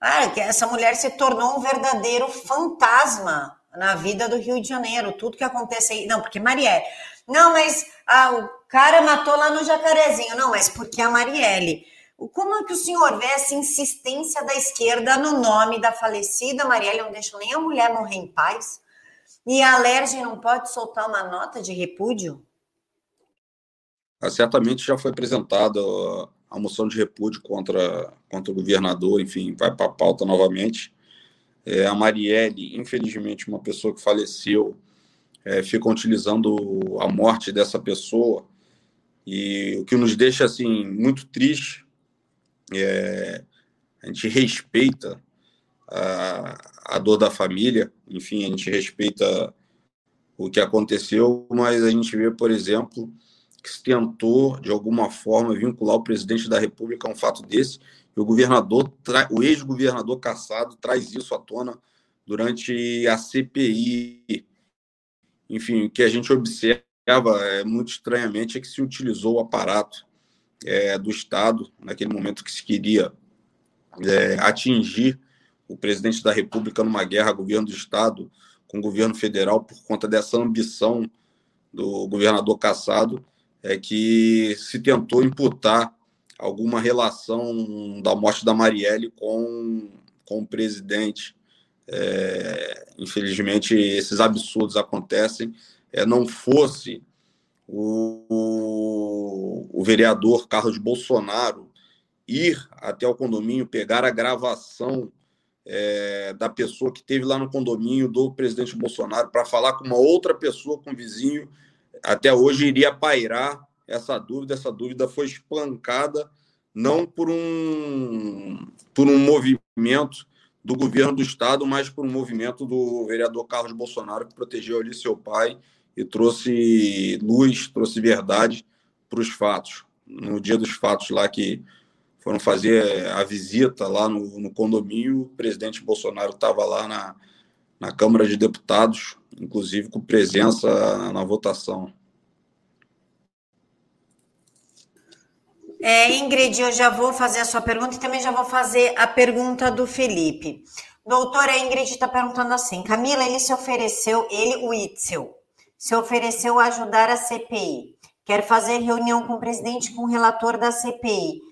Ah, que essa mulher se tornou um verdadeiro fantasma na vida do Rio de Janeiro. Tudo que acontece aí. Não, porque Marielle. Não, mas ah, o cara matou lá no Jacarezinho. Não, mas porque a Marielle. Como é que o senhor vê essa insistência da esquerda no nome da falecida Marielle? Não deixa nem a mulher morrer em paz. E a Alerge não pode soltar uma nota de repúdio? Ah, certamente já foi apresentada a moção de repúdio contra, contra o governador, enfim, vai para a pauta novamente. É, a Marielle, infelizmente, uma pessoa que faleceu, é, utilizando a morte dessa pessoa e o que nos deixa assim muito triste é, a gente respeita a, a dor da família, enfim, a gente respeita o que aconteceu, mas a gente vê, por exemplo, que se tentou, de alguma forma, vincular o presidente da República a um fato desse, e o governador, o ex-governador Cassado traz isso à tona durante a CPI. Enfim, o que a gente observa é, muito estranhamente é que se utilizou o aparato é, do Estado, naquele momento que se queria é, atingir o presidente da República numa guerra governo do Estado com o governo federal por conta dessa ambição do governador Cassado, é que se tentou imputar alguma relação da morte da Marielle com, com o presidente. É, infelizmente, esses absurdos acontecem. É, não fosse o, o, vereador Carlos Bolsonaro ir até o condomínio, pegar a gravação é, da pessoa que teve lá no condomínio do presidente Bolsonaro para falar com uma outra pessoa, com vizinho, até hoje iria pairar essa dúvida. Essa dúvida foi espancada não por um, por um movimento do governo do estado, mas por um movimento do vereador Carlos Bolsonaro, que protegeu ali seu pai e trouxe luz, trouxe verdade para os fatos. No dia dos fatos lá que foram fazer a visita lá no, no condomínio, o presidente Bolsonaro estava lá na, na Câmara de Deputados, inclusive com presença na, votação. É, Ingrid, eu já vou fazer a sua pergunta e também já vou fazer a pergunta do Felipe. Doutora Ingrid está perguntando assim: Camila, ele se ofereceu, ele, o Itzel, se ofereceu a ajudar a CPI. Quer fazer reunião com o presidente, com o relator da CPI.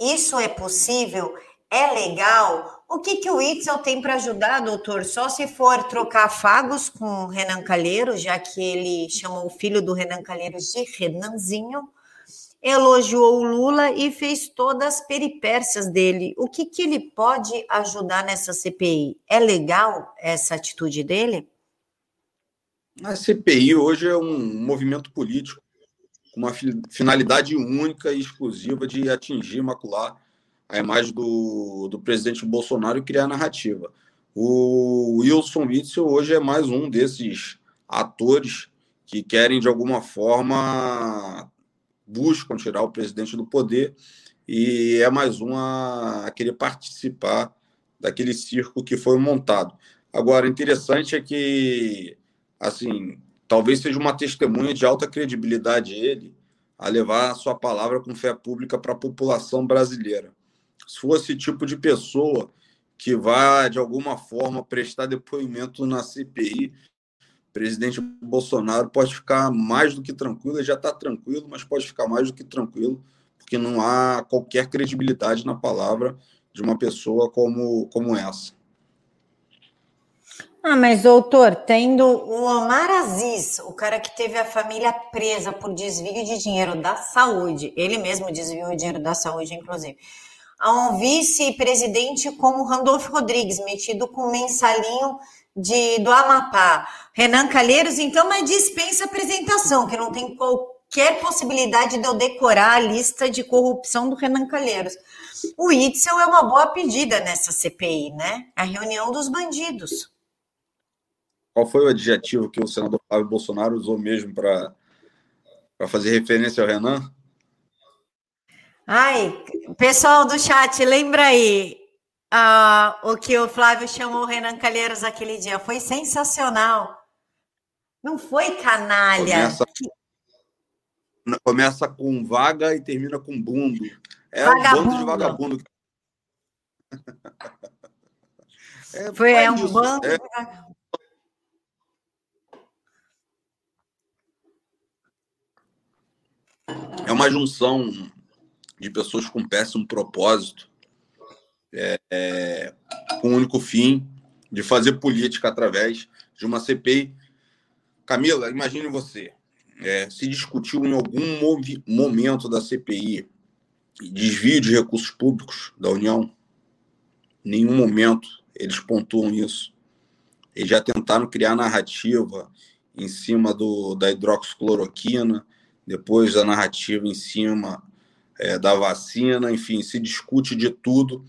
Isso é possível? É legal? O que, que o Itzel tem para ajudar, doutor? Só se for trocar fagos com o Renan Calheiros, já que ele chamou o filho do Renan Calheiros de Renanzinho elogiou o Lula e fez todas as peripécias dele. O que, que ele pode ajudar nessa CPI? É legal essa atitude dele? A CPI hoje é um movimento político com uma finalidade única e exclusiva de atingir, macular a imagem do, do presidente Bolsonaro e criar narrativa. O Wilson Witzel hoje é mais um desses atores que querem, de alguma forma, buscam tirar o presidente do poder e é mais um a, querer participar daquele circo que foi montado. Agora, interessante é que, assim, talvez seja uma testemunha de alta credibilidade ele a levar a sua palavra com fé pública para a população brasileira. Se fosse tipo de pessoa que vai, de alguma forma, prestar depoimento na CPI presidente Bolsonaro pode ficar mais do que tranquilo, já está tranquilo, mas pode ficar mais do que tranquilo, porque não há qualquer credibilidade na palavra de uma pessoa como, como essa. Ah, mas doutor, tendo o Omar Aziz, o cara que teve a família presa por desvio de dinheiro da saúde, ele mesmo desviou o dinheiro da saúde, inclusive, a um vice-presidente como Randolfo Rodrigues, metido com mensalinho de, do Amapá, Renan Calheiros, então, mas dispensa apresentação, que não tem qualquer possibilidade de eu decorar a lista de corrupção do Renan Calheiros. O Itzel é uma boa pedida nessa CPI, né? A reunião dos bandidos. Qual foi o adjetivo que o senador Flávio Bolsonaro usou mesmo para fazer referência ao Renan? Ai, pessoal do chat, lembra aí, ah, o que o Flávio chamou o Renan Calheiros aquele dia. Foi sensacional. Não foi canalha. Começa, começa com vaga e termina com bundo. É vagabundo. um bando de vagabundo. é, foi é um isso. bando é... de vagabundo. É uma junção de pessoas com péssimo propósito é, é, com o único fim de fazer política através de uma CPI. Camila, imagine você, é, se discutiu em algum momento da CPI desvio de recursos públicos da União? Em nenhum momento eles pontuam isso. Eles já tentaram criar narrativa em cima do, da hidroxicloroquina, depois a narrativa em cima é, da vacina, enfim, se discute de tudo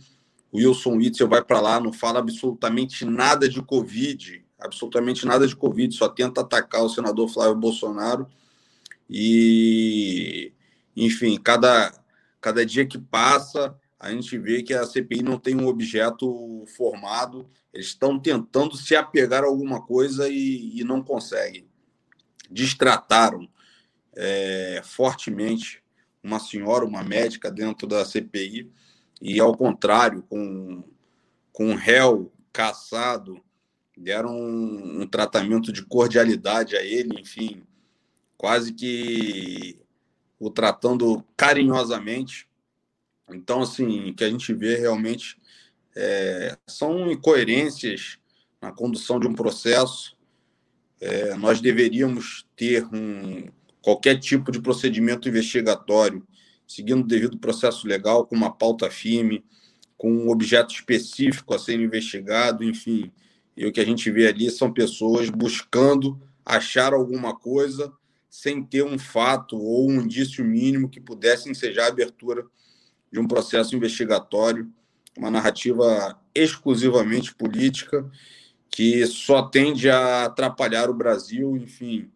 o Wilson Witzel vai para lá, não fala absolutamente nada de Covid, absolutamente nada de Covid, só tenta atacar o senador Flávio Bolsonaro. E, enfim, cada, cada dia que passa, a gente vê que a CPI não tem um objeto formado, eles estão tentando se apegar a alguma coisa e, e não conseguem. Distrataram é, fortemente uma senhora, uma médica dentro da CPI, e ao contrário, com, com um réu caçado, deram um, um tratamento de cordialidade a ele, enfim, quase que o tratando carinhosamente. Então, assim, o que a gente vê realmente é, são incoerências na condução de um processo. É, nós deveríamos ter um, qualquer tipo de procedimento investigatório, seguindo o devido processo legal, com uma pauta firme, com um objeto específico a ser investigado, enfim. E o que a gente vê ali são pessoas buscando achar alguma coisa sem ter um fato ou um indício mínimo que pudesse ensejar a abertura de um processo investigatório, uma narrativa exclusivamente política que só tende a atrapalhar o Brasil, enfim,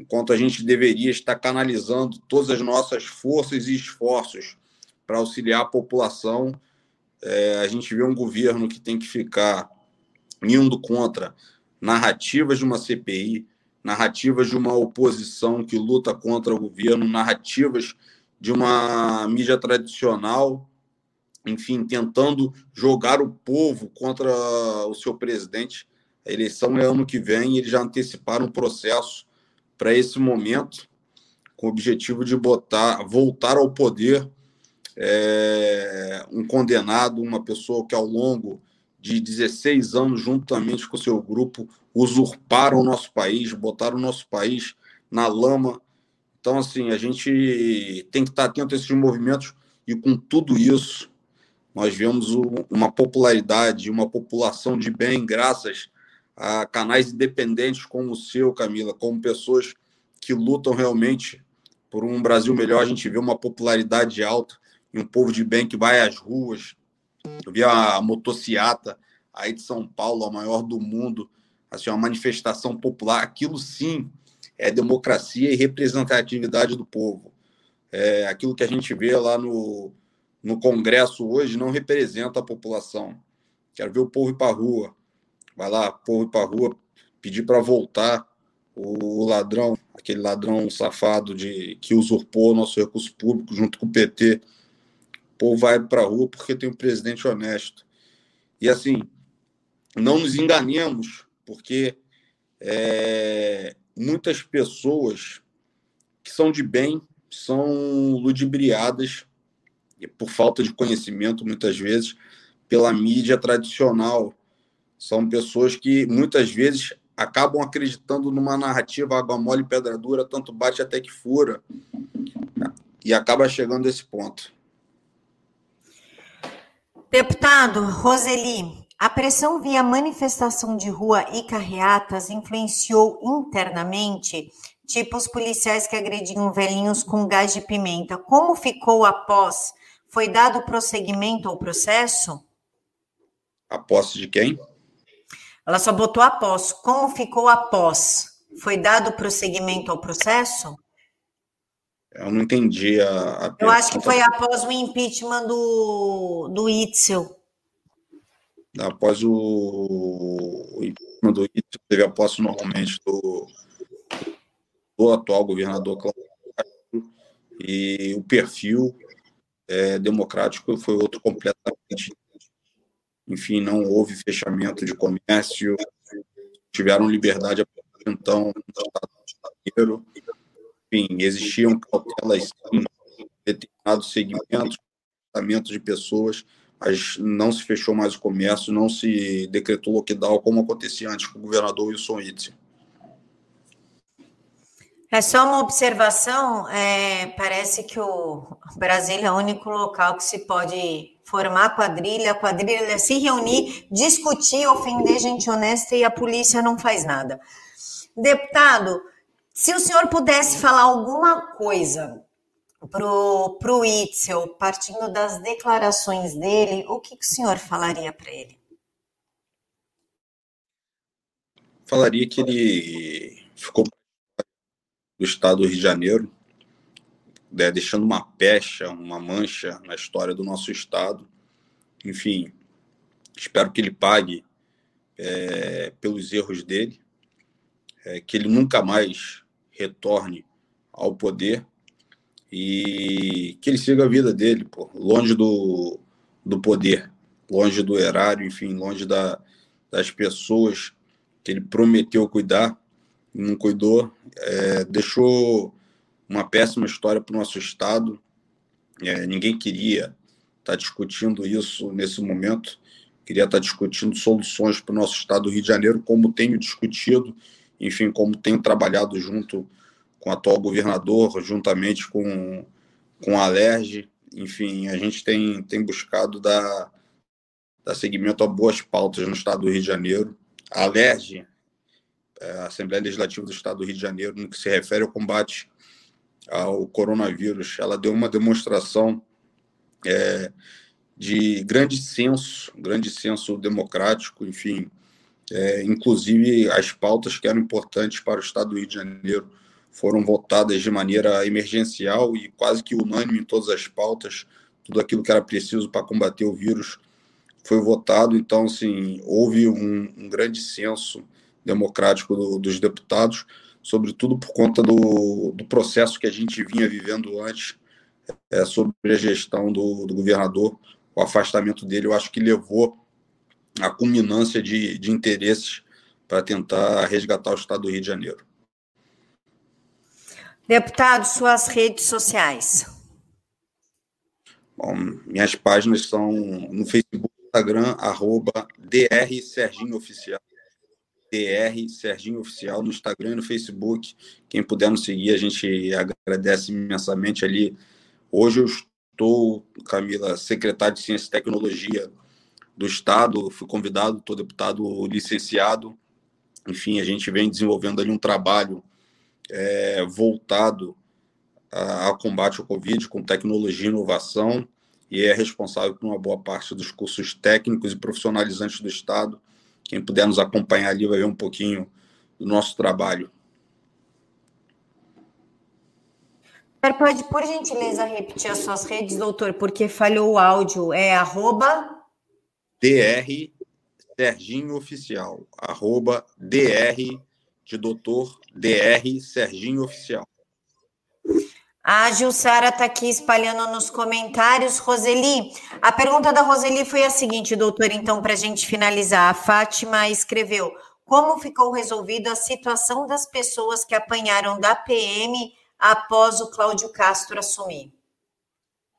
enquanto a gente deveria estar canalizando todas as nossas forças e esforços para auxiliar a população, é, a gente vê um governo que tem que ficar indo contra narrativas de uma CPI, narrativas de uma oposição que luta contra o governo, narrativas de uma mídia tradicional, enfim, tentando jogar o povo contra o seu presidente. A eleição é ano que vem eles já anteciparam o processo para esse momento, com o objetivo de botar, voltar ao poder é, um condenado, uma pessoa que ao longo de 16 anos, juntamente com seu grupo, usurparam o nosso país, botaram o nosso país na lama. Então, assim, a gente tem que estar atento a esses movimentos e com tudo isso, nós vemos uma popularidade, uma população de bem, graças a canais independentes como o seu, Camila, como pessoas que lutam realmente por um Brasil melhor. A gente vê uma popularidade alta e um povo de bem que vai às ruas, eu vi a motociata aí de São Paulo, a maior do mundo, assim, uma manifestação popular. Aquilo sim é democracia e representatividade do povo. É, aquilo que a gente vê lá no, no Congresso hoje não representa a população. Quero ver o povo ir para a rua. Vai lá, povo para rua, pedir para voltar o ladrão, aquele ladrão safado de que usurpou nosso recurso público junto com o PT povo vai para rua porque tem um presidente honesto. E assim, não nos enganemos, porque é, muitas pessoas que são de bem são ludibriadas por falta de conhecimento, muitas vezes, pela mídia tradicional. São pessoas que muitas vezes acabam acreditando numa narrativa água mole e pedra dura, tanto bate até que fura, e acaba chegando a esse ponto. Deputado Roseli, a pressão via manifestação de rua e carreatas influenciou internamente, tipo os policiais que agrediam velhinhos com gás de pimenta. Como ficou após? Foi dado prosseguimento ao processo? A posse de quem? Ela só botou após. Como ficou após? Foi dado prosseguimento ao processo? Eu não entendi a. a eu acho que foi após o impeachment do, do Itzel. Após o, o impeachment do Itzel, teve a posse normalmente do, do atual governador Cláudio e o perfil é, democrático foi outro completamente. Enfim, não houve fechamento de comércio, tiveram liberdade então Estado inteiro enfim, existiam cautelas em determinados segmentos, comportamentos de pessoas, mas não se fechou mais o comércio, não se decretou lockdown como acontecia antes com o governador Wilson Witzel. É só uma observação, é, parece que o Brasil é o único local que se pode formar quadrilha, quadrilha se reunir, discutir, ofender gente honesta e a polícia não faz nada. Deputado, se o senhor pudesse falar alguma coisa pro, pro Itzel, partindo das declarações dele, o que, que o senhor falaria para ele? Falaria que ele ficou do estado do Rio de Janeiro, né, deixando uma pecha, uma mancha na história do nosso Estado. Enfim, espero que ele pague é, pelos erros dele, é, que ele nunca mais retorne ao poder e que ele siga a vida dele, pô, longe do, do poder, longe do erário, enfim, longe da, das pessoas que ele prometeu cuidar não cuidou, é, deixou uma péssima história para o nosso Estado. É, ninguém queria estar tá discutindo isso nesse momento, queria estar tá discutindo soluções para o nosso Estado do Rio de Janeiro, como tenho discutido, enfim, como tenho trabalhado junto com o atual governador, juntamente com, com a Alerj. Enfim, a gente tem, tem buscado dar, dar seguimento a boas pautas no Estado do Rio de Janeiro. A Alerj, é, a Assembleia Legislativa do Estado do Rio de Janeiro, no que se refere ao combate ao coronavírus, ela deu uma demonstração é, de grande senso, grande senso democrático, enfim, é, inclusive as pautas que eram importantes para o Estado do Rio de Janeiro foram votadas de maneira emergencial e quase que unânime em todas as pautas, tudo aquilo que era preciso para combater o vírus foi votado, então, assim, houve um, um grande senso democrático do, dos deputados, sobretudo por conta do, do, processo que a gente vinha vivendo antes é, sobre a gestão do, do, governador, o afastamento dele, eu acho que levou a culminância de, de interesses para tentar resgatar o Estado do Rio de Janeiro. Deputado, suas redes sociais. Bom, minhas páginas são no Facebook, Instagram, arroba DR Serginho Oficial. DR Serginho Oficial no Instagram e no Facebook. Quem puder nos seguir, a gente agradece imensamente ali. Hoje eu estou, Camila, secretário de Ciência e Tecnologia do Estado, fui convidado, estou deputado licenciado. Enfim, a gente vem desenvolvendo ali um trabalho é, voltado ao combate ao Covid com tecnologia e inovação e é responsável por uma boa parte dos cursos técnicos e profissionalizantes do Estado quem puder nos acompanhar ali vai ver um pouquinho do nosso trabalho. Pode, por gentileza, repetir as suas redes, doutor, porque falhou o áudio. É arroba... DR Serginho Oficial. Arroba DR de doutor DR Serginho Oficial. A Jussara está aqui espalhando nos comentários. Roseli, a pergunta da Roseli foi a seguinte, doutor, então, para a gente finalizar. A Fátima escreveu: Como ficou resolvida a situação das pessoas que apanharam da PM após o Cláudio Castro assumir?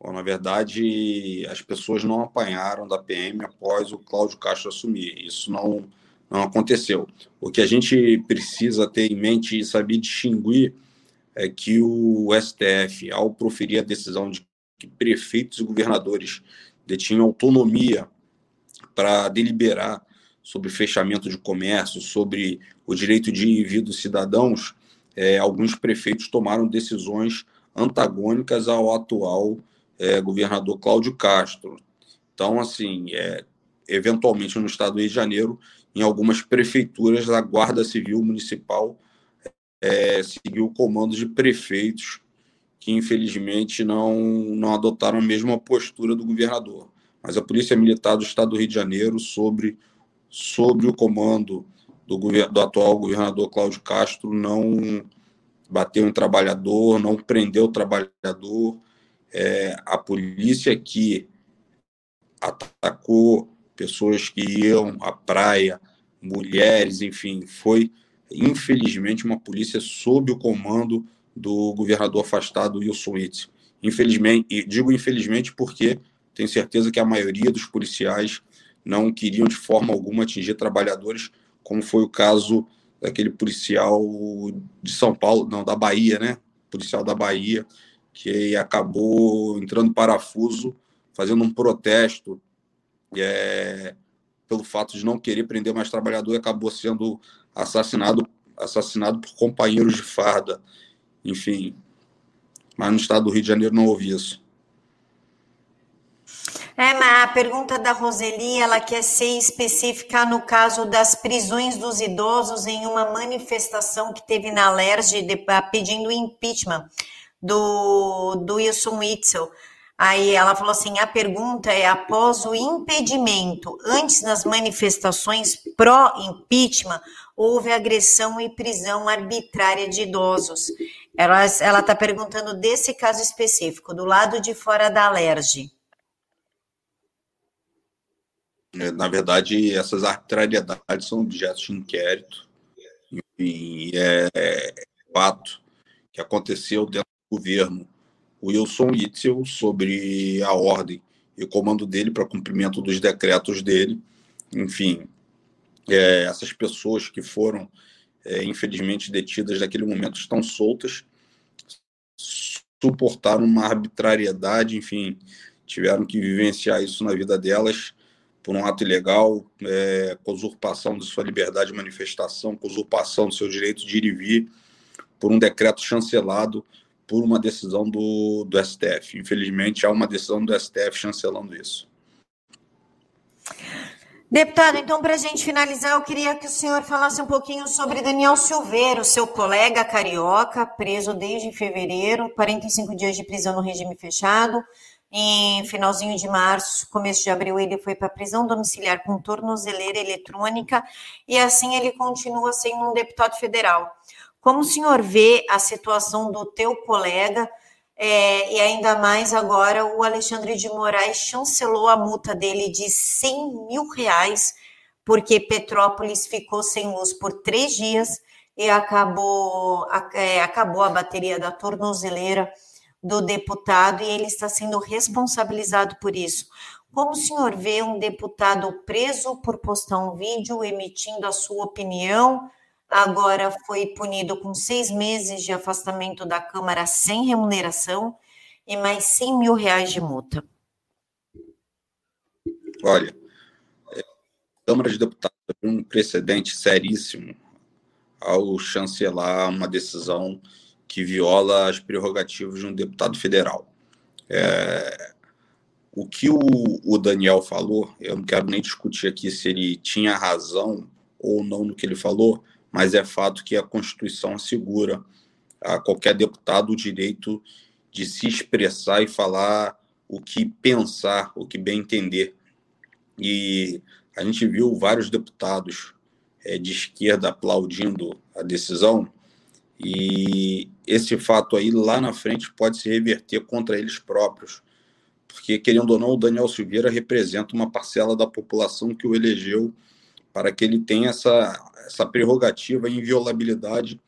Bom, na verdade, as pessoas não apanharam da PM após o Cláudio Castro assumir. Isso não, não aconteceu. O que a gente precisa ter em mente e saber distinguir é que o STF, ao proferir a decisão de que prefeitos e governadores detinham autonomia para deliberar sobre fechamento de comércio, sobre o direito de ir dos cidadãos, é, alguns prefeitos tomaram decisões antagônicas ao atual é, governador Cláudio Castro. Então, assim, é, eventualmente no estado do Rio de Janeiro, em algumas prefeituras, a Guarda Civil Municipal é, seguiu o comando de prefeitos que, infelizmente, não, não adotaram a mesma postura do governador. Mas a Polícia Militar do Estado do Rio de Janeiro, sobre, sobre o comando do, do atual governador Cláudio Castro, não bateu em trabalhador, não prendeu o trabalhador. É, a polícia que atacou pessoas que iam à praia, mulheres, enfim, foi infelizmente, uma polícia sob o comando do governador afastado Wilson Witts. Infelizmente, e digo infelizmente porque tenho certeza que a maioria dos policiais não queriam de forma alguma atingir trabalhadores, como foi o caso daquele policial de São Paulo, não, da Bahia, né? Policial da Bahia, que acabou entrando parafuso, fazendo um protesto é, pelo fato de não querer prender mais trabalhador e acabou sendo assassinado, assassinado por companheiros de farda, enfim. Mas no estado do Rio de Janeiro não houve isso. É, mas a pergunta da Roseli, ela quer ser específica no caso das prisões dos idosos em uma manifestação que teve na LERJ pedindo impeachment do, do Wilson Witzel. Aí ela falou assim: a pergunta é: após o impedimento, antes das manifestações pró-impeachment, houve agressão e prisão arbitrária de idosos. Ela está perguntando desse caso específico, do lado de fora da Alerj. É, na verdade, essas arbitrariedades são objetos de inquérito. Enfim, é, é fato que aconteceu dentro do governo Wilson Witzel sobre a ordem e comando dele para cumprimento dos decretos dele. Enfim, é, essas pessoas que foram, é, infelizmente, detidas naquele momento estão soltas, suportaram uma arbitrariedade, enfim, tiveram que vivenciar isso na vida delas por um ato ilegal, é, com usurpação de sua liberdade de manifestação, com usurpação do seu direito de ir e vir, por um decreto chancelado por uma decisão do, do STF. Infelizmente, há uma decisão do STF chancelando isso. Deputado, então, para a gente finalizar, eu queria que o senhor falasse um pouquinho sobre Daniel Silveiro, seu colega carioca, preso desde fevereiro, 45 dias de prisão no regime fechado. Em finalzinho de março, começo de abril, ele foi para prisão domiciliar com tornozeleira eletrônica e assim ele continua sendo um deputado federal. Como o senhor vê a situação do teu colega é, e ainda mais agora o Alexandre de Moraes chancelou a multa dele de 100 mil reais porque Petrópolis ficou sem luz por três dias e acabou, é, acabou a bateria da tornozeleira do deputado e ele está sendo responsabilizado por isso. Como o senhor vê um deputado preso por postar um vídeo emitindo a sua opinião agora foi punido com seis meses de afastamento da Câmara sem remuneração e mais 100 mil reais de multa. Olha, a Câmara de Deputados um precedente seríssimo ao chancelar uma decisão que viola as prerrogativas de um deputado federal. É, o que o, o, Daniel falou, eu não quero nem discutir aqui se ele tinha razão ou não no que ele falou, mas é fato que a Constituição assegura a qualquer deputado o direito de se expressar e falar o que pensar, o que bem entender. E a gente viu vários deputados é, de esquerda aplaudindo a decisão, e esse fato aí lá na frente pode se reverter contra eles próprios, porque, querendo ou não, o Daniel Silveira representa uma parcela da população que o elegeu para que ele tenha essa, essa prerrogativa e inviolabilidade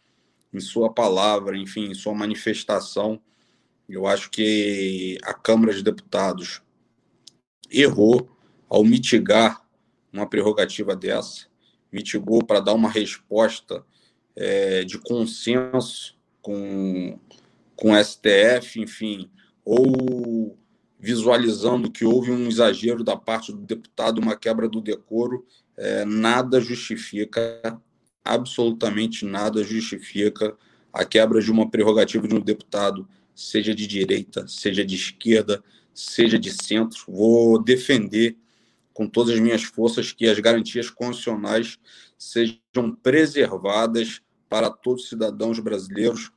em sua palavra, enfim, em sua manifestação. Eu acho que a Câmara de Deputados errou ao mitigar uma prerrogativa dessa, mitigou para dar uma resposta é, de consenso com, com o STF, enfim, ou visualizando que houve um exagero da parte do deputado, uma quebra do decoro, é, nada justifica, absolutamente nada justifica a quebra de uma prerrogativa de um deputado, seja de direita, seja de esquerda, seja de centro. Vou defender com todas as minhas forças que as garantias constitucionais sejam preservadas para todos os cidadãos brasileiros,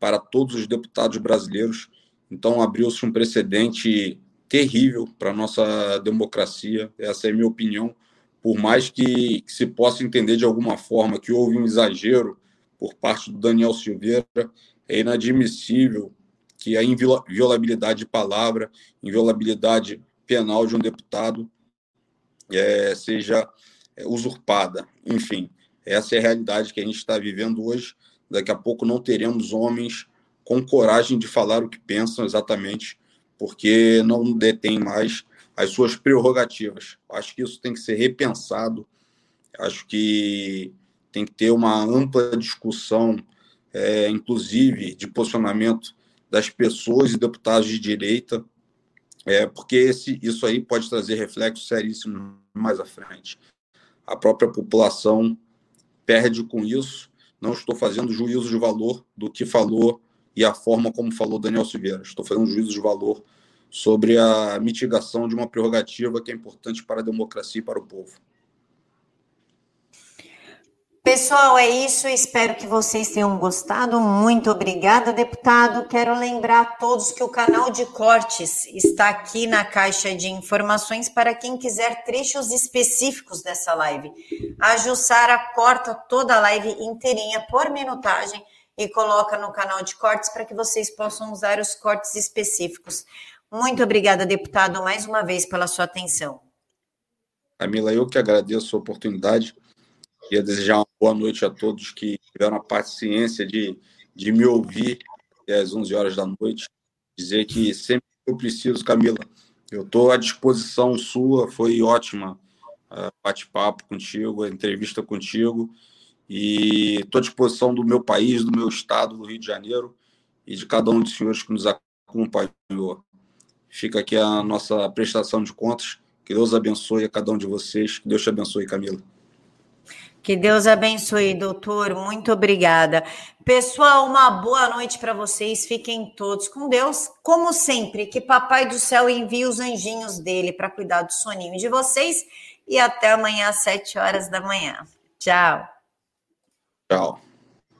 para todos os deputados brasileiros. Então, abriu-se um precedente terrível para a nossa democracia, essa é a minha opinião por mais que, que, se possa entender de alguma forma que houve um exagero por parte do Daniel Silveira, é inadmissível que a inviolabilidade de palavra, inviolabilidade penal de um deputado é, seja é, usurpada. Enfim, essa é a realidade que a gente está vivendo hoje. Daqui a pouco não teremos homens com coragem de falar o que pensam exatamente, porque não detém mais as suas prerrogativas. Acho que isso tem que ser repensado. Acho que tem que ter uma ampla discussão, é, inclusive de posicionamento das pessoas e deputados de direita, é, porque esse, isso aí pode trazer reflexos seríssimos mais à frente. A própria população perde com isso. Não estou fazendo juízo de valor do que falou e a forma como falou Daniel Silveira. Estou fazendo juízo de valor sobre a mitigação de uma prerrogativa que é importante para a democracia e para o povo. Pessoal, é isso. Espero que vocês tenham gostado. Muito obrigada, deputado. Quero lembrar a todos que o canal de cortes está aqui na caixa de informações para quem quiser trechos específicos dessa live. A Jussara corta toda a live inteirinha por minutagem e coloca no canal de cortes para que vocês possam usar os cortes específicos. Muito obrigada, deputado, mais uma vez pela sua atenção. Camila, eu que agradeço a oportunidade Queria desejar uma boa noite a todos que tiveram a paciência de, de me ouvir às 11 horas da noite. Dizer que sempre que eu preciso, Camila, eu estou à disposição sua. Foi ótima uh, bate-papo contigo, entrevista contigo. E estou à disposição do meu país, do meu estado, do Rio de Janeiro e de cada um dos senhores que nos acompanhou. Fica aqui a nossa prestação de contas. Que Deus abençoe a cada um de vocês. Que Deus te abençoe, Camila. Que Deus abençoe, doutor. Muito obrigada. Pessoal, uma boa noite para vocês. Fiquem todos com Deus. Como sempre, que Papai do Céu envie os anjinhos dele para cuidar do soninho de vocês. E até amanhã às sete horas da manhã. Tchau. Tchau.